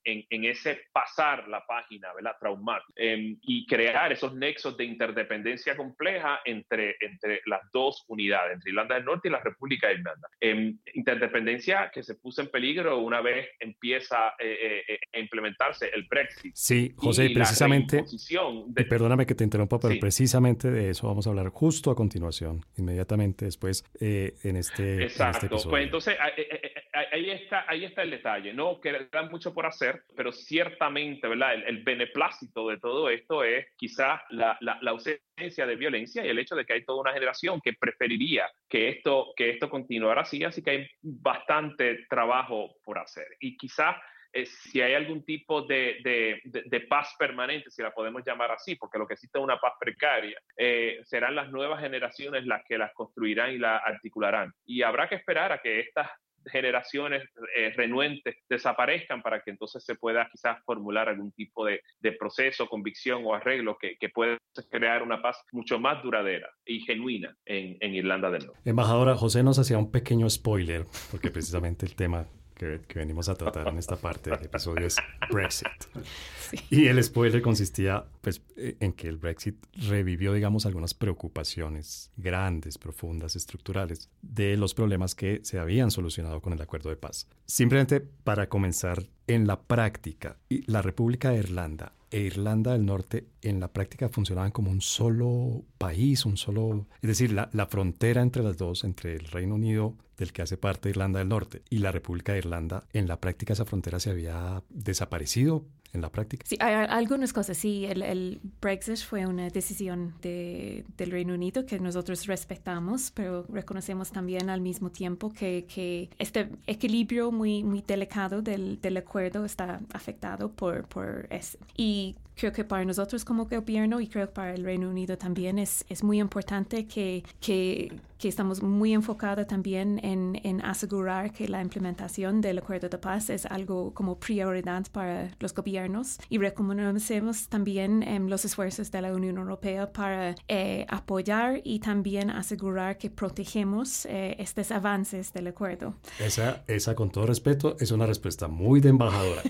S4: en, en ese pasar la página ¿verdad? traumática em, y crear esos nexos de interdependencia compleja entre, entre las dos unidades, entre Irlanda del Norte y la República de Irlanda. Em, interdependencia que se puso en peligro una vez empieza eh, eh, a implementarse el Brexit.
S1: Sí, José, precisamente, perdóname que te interrumpa, pero precisamente de eso vamos a hablar justo a continuación, inmediatamente después eh, en, este, en, este.
S4: Pues entonces ahí está, ahí está el detalle, ¿no? Queda mucho por hacer, pero ciertamente, ¿verdad? El, el beneplácito de todo esto es quizás la, la, la, ausencia de violencia y el hecho de que hay toda una generación que preferiría que esto, que esto continuara así, así que hay bastante trabajo por hacer. Y quizás eh, si hay algún tipo de, de, de, paz permanente, si la podemos llamar así, porque lo que existe es una paz precaria, eh, serán las nuevas generaciones las que las construirán y la articularán. Y habrá que esperar a que estas generaciones eh, renuentes desaparezcan para que entonces se pueda quizás formular algún tipo de, de proceso, convicción o arreglo que, que pueda crear una paz mucho más duradera y genuina en, en Irlanda del Norte.
S1: Embajadora, José nos hacía un pequeño spoiler, porque precisamente el tema que, venimos a tratar en esta parte del episodio es Brexit. Y el spoiler consistía pues, en que el Brexit revivió, digamos, algunas preocupaciones grandes, profundas, estructurales de los problemas que se habían solucionado con el acuerdo de paz. Simplemente para comenzar, en la práctica, la República de Irlanda e Irlanda del Norte en la práctica funcionaban como un solo país, un solo... Es decir, la, la, frontera entre las dos, entre el Reino Unido, del que hace parte Irlanda del Norte, y la República de Irlanda, en la práctica esa frontera se había desaparecido en la práctica.
S2: Sí, hay algunas cosas. Sí, el, el Brexit fue una decisión de, del Reino Unido que nosotros respetamos, pero reconocemos también al mismo tiempo que, que este equilibrio muy, muy delicado del, del acuerdo está afectado por, por eso. Y creo que para nosotros como gobierno y creo que para el Reino Unido también es, es muy importante que, que, que estamos muy enfocados también en, en, asegurar que la implementación del acuerdo de paz es algo como prioridad para los gobiernos y reconocemos también em, los esfuerzos de la Unión Europea para eh, apoyar y también asegurar que protegemos eh, estos avances del acuerdo.
S1: Esa, esa, con todo respeto, es una respuesta muy de embajadora.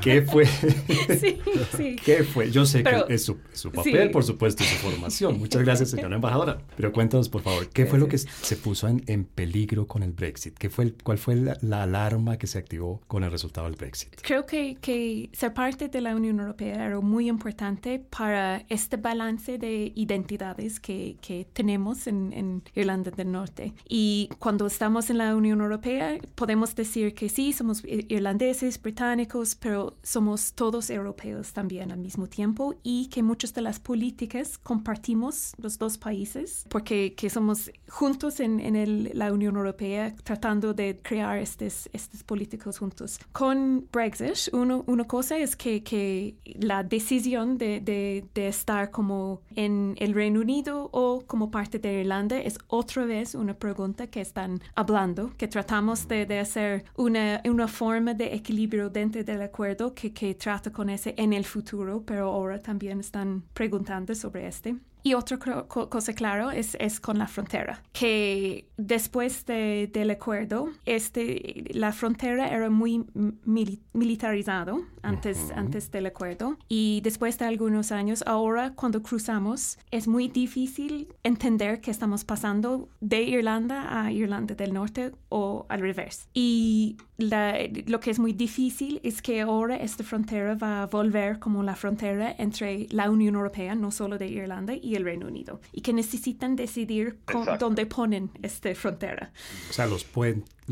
S1: ¿Qué fue? sí, sí. ¿Qué fue, yo sé que es su, papel, por supuesto, y su formación. Muchas gracias, señora embajadora. Pero cuéntanos, por favor, ¿qué fue lo que se puso en, en, peligro con el Brexit? ¿Qué fue ¿Cuál fue la, alarma que se activó con el resultado del Brexit?
S2: Creo que, que ser parte de la Unión Europea era muy importante para este balance de identidades que, que tenemos en, en Irlanda del Norte. Y cuando estamos en la Unión Europea, podemos decir que sí, somos irlandeses, británicos, pero somos todos europeos también al mismo tiempo y que muchas de las políticas compartimos los dos países porque que somos juntos en, en el, la Unión Europea tratando de crear estos políticos juntos. Con Brexit, uno, una cosa es que, que la decisión de, de, de estar como en el Reino Unido o como parte de Irlanda es otra vez una pregunta que están hablando, que tratamos de, de hacer una, una forma de equilibrio dentro del acuerdo que, que trata con ese en el futuro, pero ahora también están preguntando sobre este. Y otra cosa, claro, es, es con la frontera, que después de, del acuerdo, este, la frontera era muy militarizado antes, antes del acuerdo y después de algunos años, ahora cuando cruzamos, es muy difícil entender qué estamos pasando de Irlanda a Irlanda del Norte o al revés. Y lo que es muy difícil es que ahora esta frontera va a volver como la frontera entre la Unión Europea, no solo de Irlanda, y el Reino Unido y que necesitan decidir dónde ponen esta frontera.
S1: O sea, los,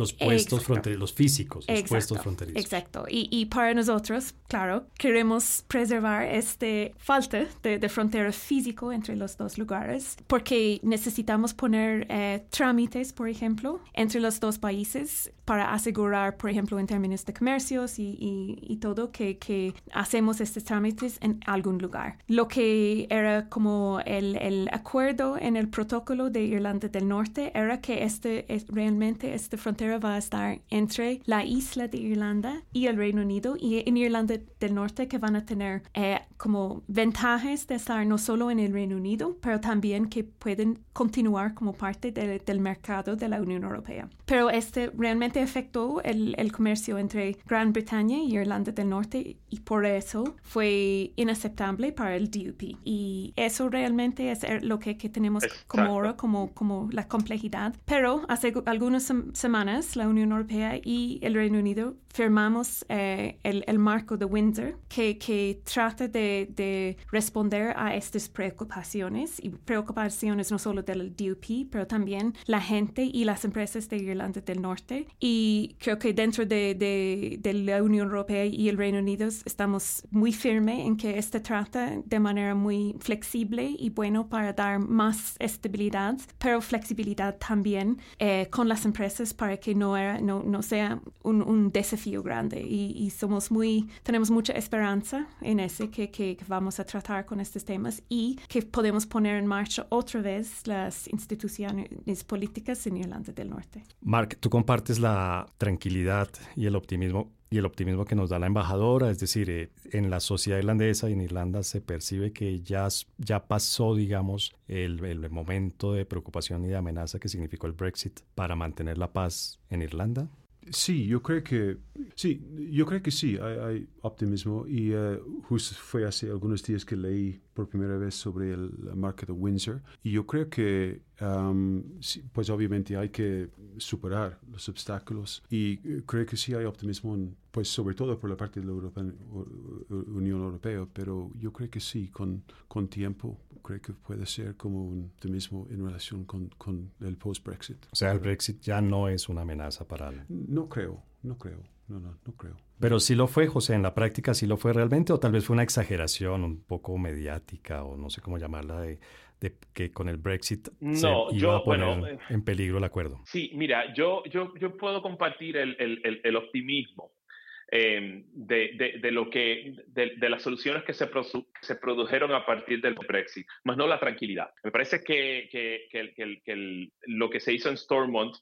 S1: los puestos fronterizos, los físicos, los puestos fronterizos.
S2: Exacto. Y, y, para nosotros, claro, queremos preservar este falta de, de, frontera físico entre los dos lugares porque necesitamos poner eh, trámites, por ejemplo, entre los dos países para asegurar, por ejemplo, en términos de comercios y, y, todo, que, que, hacemos estos trámites en algún lugar. Lo que era como el, el acuerdo en el protocolo de Irlanda del Norte era que este, es, realmente esta frontera va a estar entre la isla de Irlanda y el Reino Unido y en Irlanda del Norte que van a tener eh, como ventajas de estar no solo en el Reino Unido, pero también que pueden continuar como parte del mercado de la Unión Europea. Pero este realmente afectó el, el, comercio entre Gran Bretaña y Irlanda del Norte y por eso fue inaceptable para el DUP. Y eso realmente es lo que, que tenemos como ahora, como, como la complejidad. Pero hace algunas semanas la Unión Europea y el Reino Unido firmamos eh, el, el, marco de Windsor que, que trata de, de, responder a estas preocupaciones y preocupaciones no solo del DUP, pero también la gente y las empresas de Irlanda del Norte. Y creo que dentro de, de, de la Unión Europea y el Reino Unido estamos muy firmes en que este trata de manera muy flexible y bueno para dar más estabilidad, pero flexibilidad también eh, con las empresas para que no, era, no, no sea un, un desafío grande. Y, y, somos muy, tenemos mucha esperanza en ese que, que, vamos a tratar con estos temas y que podemos poner en marcha otra vez las instituciones políticas en Irlanda del Norte.
S1: Mark, tú compartes la tranquilidad y el optimismo y el optimismo que nos da la embajadora, es decir, eh, en la sociedad irlandesa y en Irlanda se percibe que ya, ya pasó, digamos, el, el, momento de preocupación y de amenaza que significó el Brexit para mantener la paz en Irlanda.
S3: Sí, yo creo que sí, yo creo que sí, hay, optimismo y uh, justo fue hace algunos días que leí por primera vez sobre el, marca de Windsor y yo creo que um, sí, pues obviamente hay que superar los obstáculos y eh, creo que sí hay optimismo, pues sobre todo por la parte de la Europa, Unión Europea, pero yo creo que sí, con, con tiempo creo que puede ser como un optimismo en relación con, con el post-Brexit.
S1: O sea, el Brexit ya no es una amenaza para él.
S3: No creo, no creo, no, no, no creo.
S1: Pero sí lo fue, José, en la práctica sí lo fue realmente, o tal vez fue una exageración un poco mediática, o no sé cómo llamarla, de, de que con el Brexit
S4: no,
S1: se iba
S4: yo,
S1: a poner
S4: bueno,
S1: en peligro el acuerdo.
S4: Sí, mira, yo, yo, yo puedo compartir el, el, el optimismo eh, de, de, de, lo que, de, de, las soluciones que se, se produjeron a partir del Brexit, más no la tranquilidad. Me parece que, que, que, el, que el, lo que se hizo en Stormont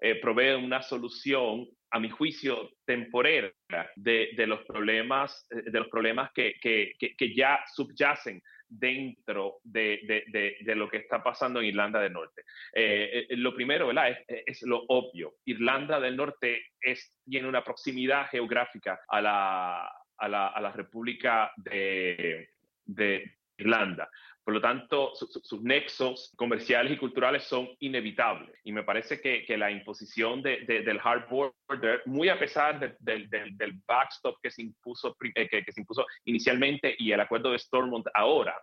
S4: eh, provee una solución, a mi juicio, temporera de, de los problemas, eh, de los problemas que, que, que ya subyacen dentro de, de, lo que está pasando en Irlanda del Norte. Eh, eh, lo primero, es, lo obvio. Irlanda del Norte es, tiene una proximidad geográfica a la, a la, a la República de, de Irlanda. Por lo tanto, sus nexos comerciales y culturales son inevitables. Y me parece que, la imposición del hard border, muy a pesar del, backstop que se, impuso, eh, que, se impuso inicialmente y el acuerdo de Stormont ahora,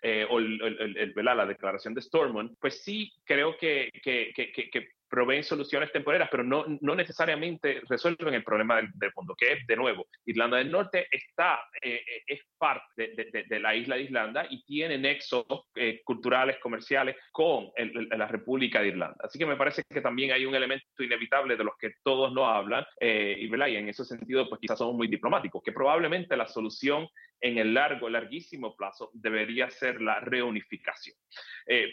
S4: eh, o la declaración de Stormont, pues sí creo que, que, proveen soluciones temporeras, pero no, no necesariamente resuelven el problema del, fondo, que es, de nuevo, Irlanda del Norte está, eh, eh, es parte de, de, la isla de Irlanda y tiene nexos eh, culturales, comerciales con la República de Irlanda. Así que me parece que también hay un elemento inevitable de los que todos no hablan, y, y en ese sentido, pues quizás somos muy diplomáticos, que probablemente la solución en el largo, larguísimo plazo debería ser la reunificación.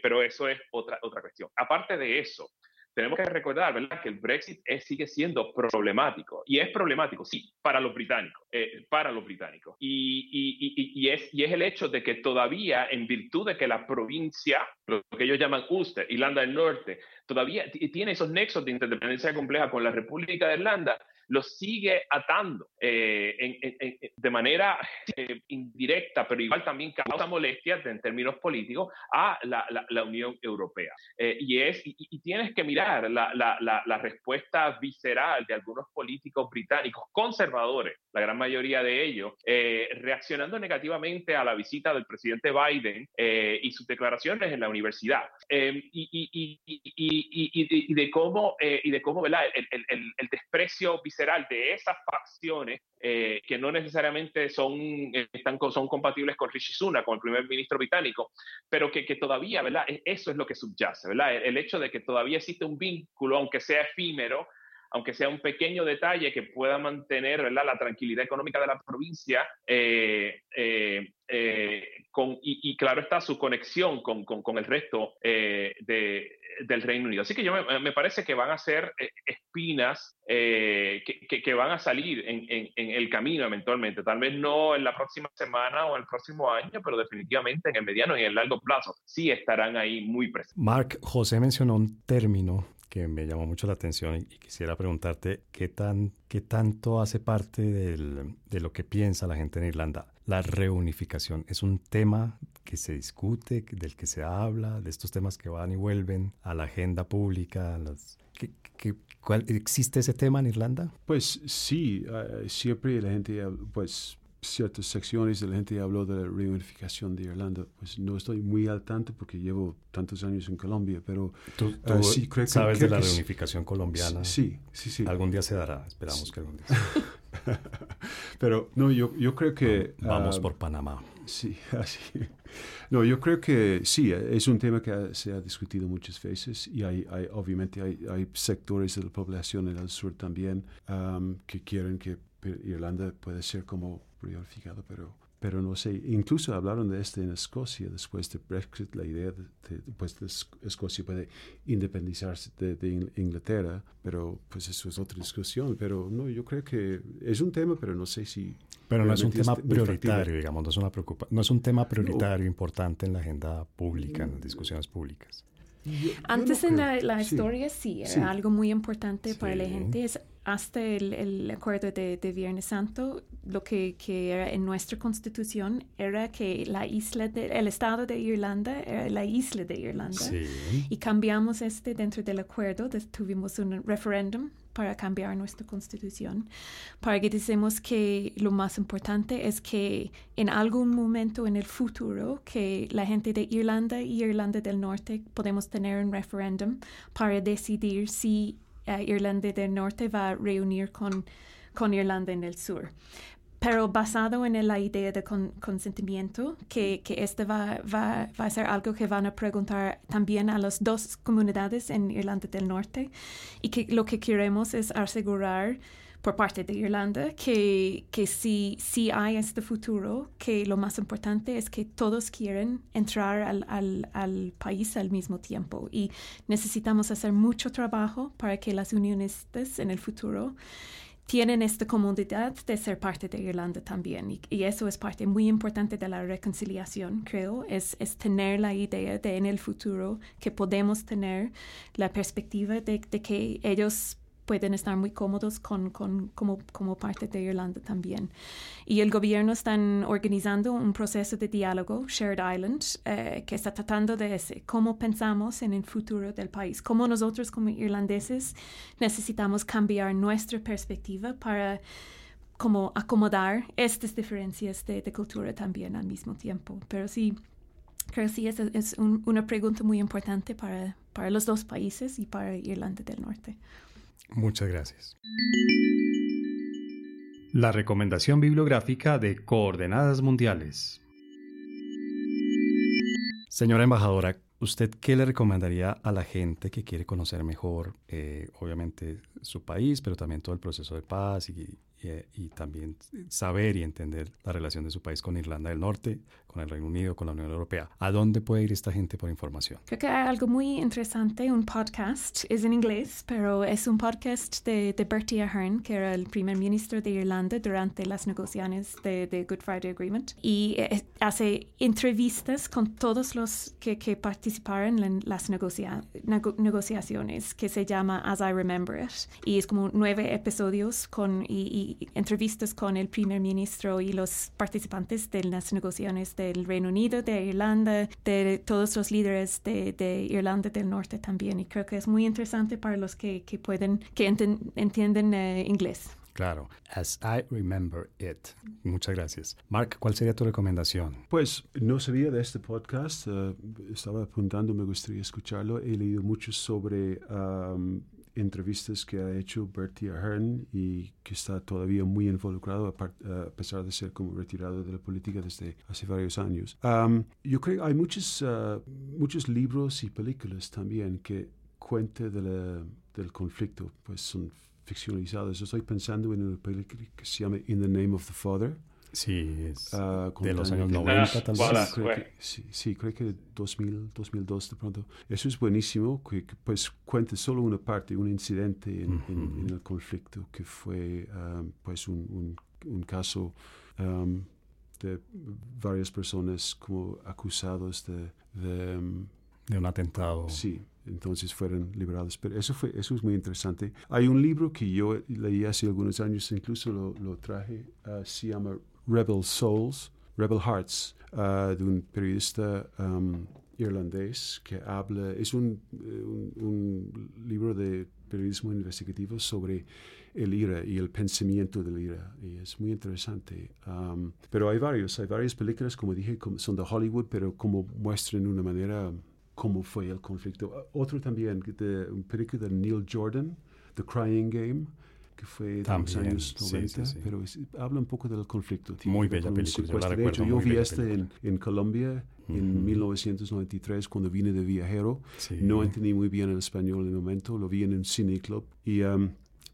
S4: pero eso es otra, otra cuestión. Aparte de eso, tenemos que recordar, ¿verdad?, que el Brexit sigue siendo problemático. Y es problemático, sí, para los británicos, eh, para los británicos. Y, es, es el hecho de que todavía, en virtud de que la provincia, lo que ellos llaman Ulster, Irlanda del Norte, todavía tiene esos nexos de independencia compleja con la República de Irlanda, lo sigue atando eh, de manera eh, indirecta, pero igual también causa molestias en términos políticos a la, la, Unión Europea. Eh, y, es, y, tienes que mirar la, la, respuesta visceral de algunos políticos británicos conservadores, la gran mayoría de ellos, reaccionando negativamente a la visita del presidente Biden y sus declaraciones en la universidad. Y, y, de cómo, y de cómo El, el, el desprecio visceral de esas facciones eh, que no necesariamente son, están, son compatibles con Rishi Sunak, con el primer ministro británico, pero que, que, todavía, ¿verdad? E, eso es lo que subyace, ¿verdad? El, hecho de que todavía existe un vínculo, aunque sea efímero, aunque sea un pequeño detalle que pueda mantener la tranquilidad económica de la provincia, eh, con, y, claro está su conexión con, el resto de, del Reino Unido. Así que yo me, parece que van a ser eh, espinas eh, que, van a salir en, en, el camino eventualmente. Tal vez no en la próxima semana o el próximo año, pero definitivamente en el mediano y en el largo plazo sí estarán ahí muy presentes.
S1: Mark, José mencionó un término que me llamó mucho la atención y, quisiera preguntarte qué, tan, qué tanto hace parte de lo que piensa la gente en Irlanda. La reunificación es un tema que se discute, del que se habla, de estos temas que van y vuelven a la agenda pública. cuál, ¿Existe ese tema en Irlanda?
S3: Pues sí, eh, siempre la gente, pues ciertas secciones de la gente habló de la reunificación de Irlanda. Pues no estoy muy al tanto porque llevo tantos años en Colombia, pero
S1: tú, ah, sí, creo, sabes de la reunificación colombiana.
S3: Sí, sí, sí.
S1: Algún día se dará, esperamos que algún día
S3: pero no, yo, yo creo que...
S1: Vamos ah, por Panamá.
S3: Sí, así. No, yo creo que sí, es un tema que se ha discutido muchas veces y hay, hay obviamente hay, hay, sectores de la población en el sur también que quieren que Irlanda pueda ser como pero, pero no sé. Incluso hablaron de esto en Escocia después de Brexit, la idea de, pues, Escocia puede independizarse de, Inglaterra, pero pues eso es otra discusión. Pero no, yo creo que es un tema, pero no sé si...
S1: Pero no es un tema prioritario, digamos, no es, una preocupa no es un tema prioritario importante en la agenda pública, en las discusiones públicas.
S2: Antes en la, historia sí, era algo muy importante para la gente. Es hasta el, acuerdo de, Viernes Santo, lo que, era en nuestra constitución era que la isla de, el estado de Irlanda era la isla de Irlanda. Y cambiamos este dentro del acuerdo, tuvimos un referéndum para cambiar nuestra constitución, para que decimos que lo más importante es que en algún momento en el futuro que la gente de Irlanda y Irlanda del Norte podemos tener un referéndum para decidir si eh, Irlanda del Norte va a reunir con, con Irlanda en el Sur pero basado en la idea de consentimiento, que, que este va, va, va, a ser algo que van a preguntar también a las dos comunidades en Irlanda del Norte y que lo que queremos es asegurar por parte de Irlanda que, que si, si hay este futuro, que lo más importante es que todos quieren entrar al, al, al país al mismo tiempo y necesitamos hacer mucho trabajo para que las unionistas en el futuro tienen esta comodidad de ser parte de Irlanda también. Y, eso es parte muy importante de la reconciliación, creo, es, tener la idea de en el futuro que podemos tener la perspectiva de, que ellos pueden estar muy cómodos con, con, como, como parte de Irlanda también. Y el gobierno está organizando un proceso de diálogo, Shared Island, eh, que está tratando de ese, cómo pensamos en el futuro del país, cómo nosotros como irlandeses necesitamos cambiar nuestra perspectiva para como acomodar estas diferencias de, de cultura también al mismo tiempo. Pero sí, Creo que sí, es, es una pregunta muy importante para, para los dos países y para Irlanda del Norte.
S1: Muchas gracias.
S5: La recomendación bibliográfica de Coordenadas Mundiales.
S1: Señora embajadora, ¿usted qué le recomendaría a la gente que quiere conocer mejor, eh, obviamente, su país, pero también todo el proceso de paz y, eh, y, también saber y entender la relación de su país con Irlanda del Norte, con el Reino Unido, con la Unión Europea. ¿A dónde puede ir esta gente por información?
S2: Creo que hay algo muy interesante, un podcast, es en inglés, pero es un podcast de, de Bertie Ahern, que era el primer ministro de Irlanda durante las negociaciones de, de Good Friday Agreement, y eh, hace entrevistas con todos los que, que participaron en las negocia negociaciones, que se llama As I Remember It, y es como nueve episodios con... y entrevistas con el primer ministro y los participantes de las negociaciones del Reino Unido, de Irlanda, de todos los líderes de, Irlanda del Norte también. Y creo que es muy interesante para los que, pueden, que entienden eh, inglés.
S1: Claro, as I remember it. Muchas gracias. Mark, ¿cuál sería tu recomendación?
S3: Pues no sabía de este podcast, eh, estaba apuntando, me gustaría escucharlo. He leído mucho sobre entrevistas que ha hecho Bertie Ahern y que está todavía muy involucrado a, pesar de ser como retirado de la política desde hace varios años. yo creo que hay muchos, uh, muchos libros y películas también que cuentan del conflicto, pues son ficcionalizados. Estoy pensando en una película que se llama In the Name of the Father
S1: Sí, es uh, de los años 90 tal vez.
S3: Sí, creo que, sí, creo que 2000, 2002 de pronto. Eso es buenísimo, que, pues cuenta solo una parte, un incidente en, en, el conflicto, que fue um, pues un, un, un caso um, de varias personas como acusados de...
S1: De, um, de un atentado.
S3: Sí, entonces fueron liberados. Pero eso, fue, eso es muy interesante. Hay un libro que yo leí hace algunos años, incluso lo, lo traje, uh, se llama Rebel Souls, Rebel Hearts, uh, de un periodista um, irlandés que habla, es un, un, libro de periodismo investigativo sobre el IRA y el pensamiento del IRA. Y es muy interesante. Um, pero hay varios, hay varias películas, como dije, son de Hollywood, pero como muestran de una manera cómo fue el conflicto. Otro también, de un película de Neil Jordan, The Crying Game que fue de los años 90, pero habla un poco del conflicto.
S1: Muy bella película.
S3: de hecho, yo vi este en, en, Colombia en 1993 cuando vine de viajero. No entendí muy bien el español en el momento, lo vi en un cine club y um,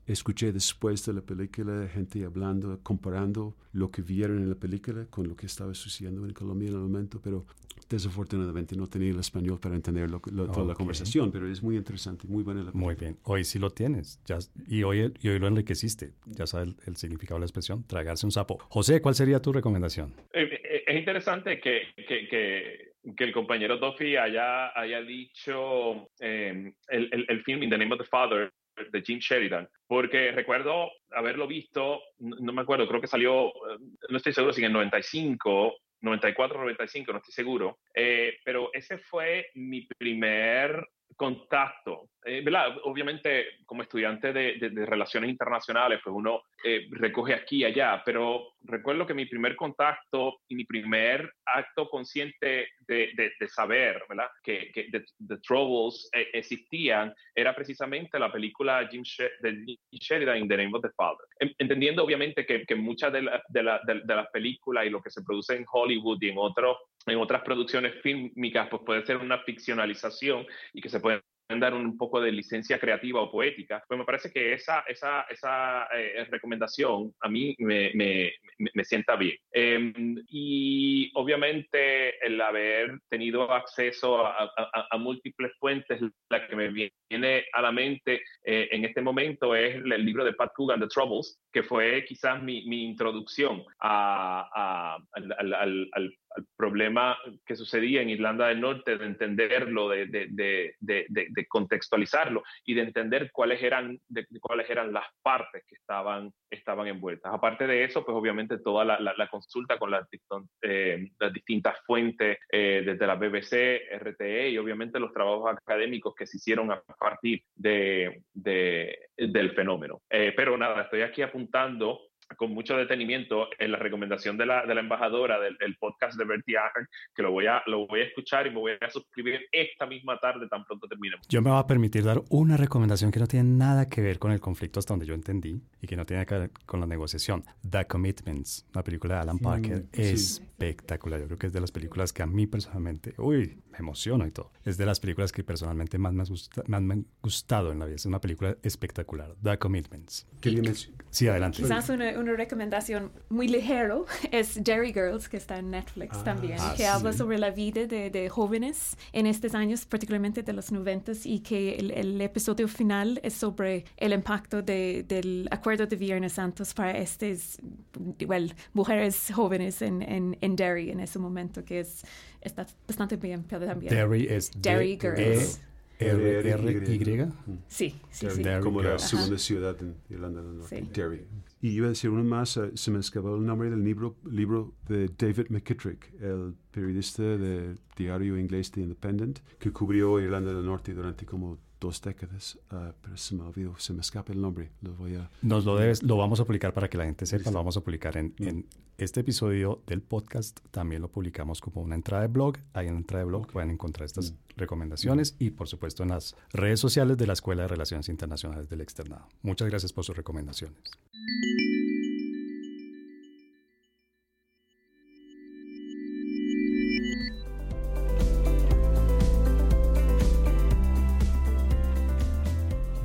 S3: escuché después de la película gente hablando, comparando lo que vieron en la película con lo que estaba sucediendo en Colombia en el momento, pero desafortunadamente no tenía el español para entender toda la conversación, pero es muy interesante, muy buena la.
S1: Muy bien, hoy sí lo tienes ya, y, hoy, y hoy lo enriqueciste, ya sabes el, significado de la expresión, tragarse un sapo. José, ¿cuál sería tu recomendación?
S4: Eh, eh, es interesante que, que, que que el compañero Duffy haya, haya dicho eh, el, el, el, film In the Name of the Father de Jim Sheridan, porque recuerdo haberlo visto, no, me acuerdo, creo que salió, eh, no estoy seguro si en el 95, 94, 95, no estoy seguro, eh, pero ese fue mi primer contacto. Eh. Obviamente, como estudiante de, relaciones internacionales, pues uno eh, recoge aquí y allá, pero recuerdo que mi primer contacto y mi primer acto consciente de, saber. Que, que The Troubles eh, existían, era precisamente la película Jim de Jim Sheridan, In the Name of the Father. Entendiendo, obviamente, que, muchas la, la, de, las películas y lo que se produce en Hollywood y en otros en otras producciones fílmicas, pues puede ser una ficcionalización y que se puede dar un poco de licencia creativa o poética, pues me parece que esa, esa, esa eh, recomendación a mí me, me, me sienta bien. Em, y obviamente el haber tenido acceso a, a, múltiples fuentes, la que me viene a la mente eh, en este momento es el libro de Pat Coogan, The Troubles, que fue quizás mi, mi introducción a, al, al, al, problema que sucedía en Irlanda del Norte, de entenderlo, de, de, de, de contextualizarlo y de entender cuáles eran, cuáles eran las partes que estaban, estaban envueltas. Aparte de eso, pues obviamente toda la, la, consulta con las, eh, las distintas fuentes, eh, desde la BBC, RTE y obviamente los trabajos académicos que se hicieron a partir de, del fenómeno. Eh, pero nada, estoy aquí apuntando con mucho detenimiento en la recomendación de la, de la embajadora del, podcast de Bertie Ahern, que lo voy, a, lo voy a escuchar y me voy a suscribir esta misma tarde tan pronto terminemos.
S1: Yo me voy a permitir dar una recomendación que no tiene nada que ver con el conflicto hasta donde yo entendí y que no tiene que ver con la negociación. The Commitments, una película de Alan Parker, espectacular. Yo creo que es de las películas que a mí personalmente, uy, me emociono y todo. Es de las películas que personalmente más me, gusta, más me han gustado en la vida. Es una película espectacular. The Commitments. Sí, adelante.
S2: Quizás una, una recomendación muy ligero es Jerry Girls, que está en Netflix ah, también, que habla sobre la vida de, de, jóvenes en estos años, particularmente de los noventas, y que el, el, episodio final es sobre el impacto de, del acuerdo de Viernes Santos para estas well, mujeres jóvenes en, en, en Derry en ese momento, que es está bastante bien también.
S1: Derry es
S2: Derry Girls.
S1: R, R, Y.
S2: Sí, sí, sí.
S3: Como la segunda ciudad en Irlanda del Norte. Derry. Y iba a decir uno más, uh, se me escapó el nombre del libro, libro de David McKittrick, el periodista del diario inglés The Independent, que cubrió Irlanda del Norte durante como dos décadas, uh, pero se me olvidó, se me escapa el nombre. Lo voy a...
S1: Nos lo debes, lo vamos a publicar para que la gente sepa, lo vamos a publicar en, en, este episodio del podcast. También lo publicamos como una entrada de blog. Ahí en la entrada de blog pueden encontrar estas mm. recomendaciones y, por supuesto, en las redes sociales de la Escuela de Relaciones Internacionales del Externado. Muchas gracias por sus recomendaciones.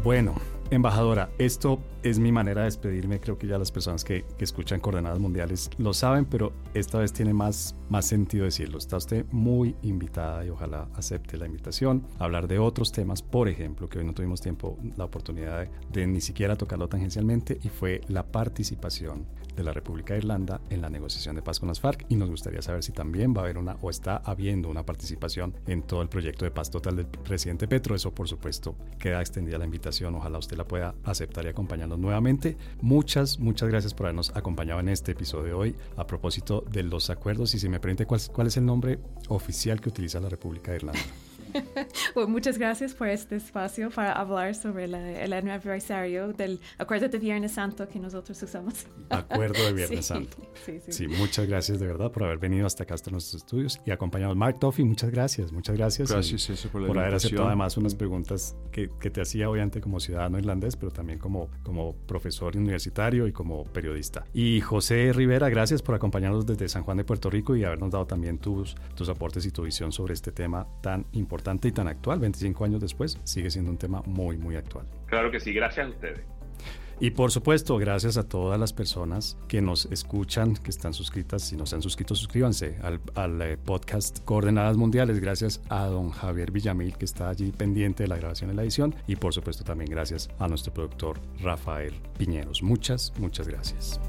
S1: Bueno, embajadora, esto es mi manera de despedirme. Creo que ya las personas que, escuchan Coordenadas Mundiales lo saben, pero esta vez tiene más, más sentido decirlo. Está usted muy invitada y ojalá acepte la invitación a hablar de otros temas, por ejemplo, que hoy no tuvimos tiempo, la oportunidad de, de ni siquiera tocarlo tangencialmente, y fue la participación de la República de Irlanda en la negociación de paz con las FARC y nos gustaría saber si también va a haber una o está habiendo una participación en todo el proyecto de paz total del presidente Petro. Eso por supuesto queda extendida la invitación. Ojalá usted la pueda aceptar y acompañarnos nuevamente. Muchas, muchas gracias por habernos acompañado en este episodio de hoy a propósito de los acuerdos y si me permite cuál, cuál es el nombre oficial que utiliza la República de Irlanda.
S2: Bueno, muchas gracias por este espacio para hablar sobre el aniversario del Acuerdo de Viernes Santo que nosotros usamos.
S1: Acuerdo de Viernes Santo. Sí, sí. sí, muchas gracias de verdad por haber venido hasta acá, hasta nuestros estudios y acompañado. Mark Toffy, muchas gracias, muchas gracias.
S3: Gracias por,
S1: por haber aceptado además unas preguntas que, que, te hacía obviamente como ciudadano irlandés, pero también como, como profesor universitario y como periodista. Y José Rivera, gracias por acompañarnos desde San Juan de Puerto Rico y habernos dado también tus, tus aportes y tu visión sobre este tema tan importante y tan actual, 25 años después, sigue siendo un tema muy, muy actual.
S4: Claro que sí, gracias a ustedes.
S1: Y por supuesto, gracias a todas las personas que nos escuchan, que están suscritas. Si no se han suscrito, suscríbanse al, al, eh, podcast Coordenadas Mundiales. Gracias a don Javier Villamil, que está allí pendiente de la grabación y la edición. Y por supuesto, también gracias a nuestro productor Rafael Piñeros. Muchas, muchas gracias.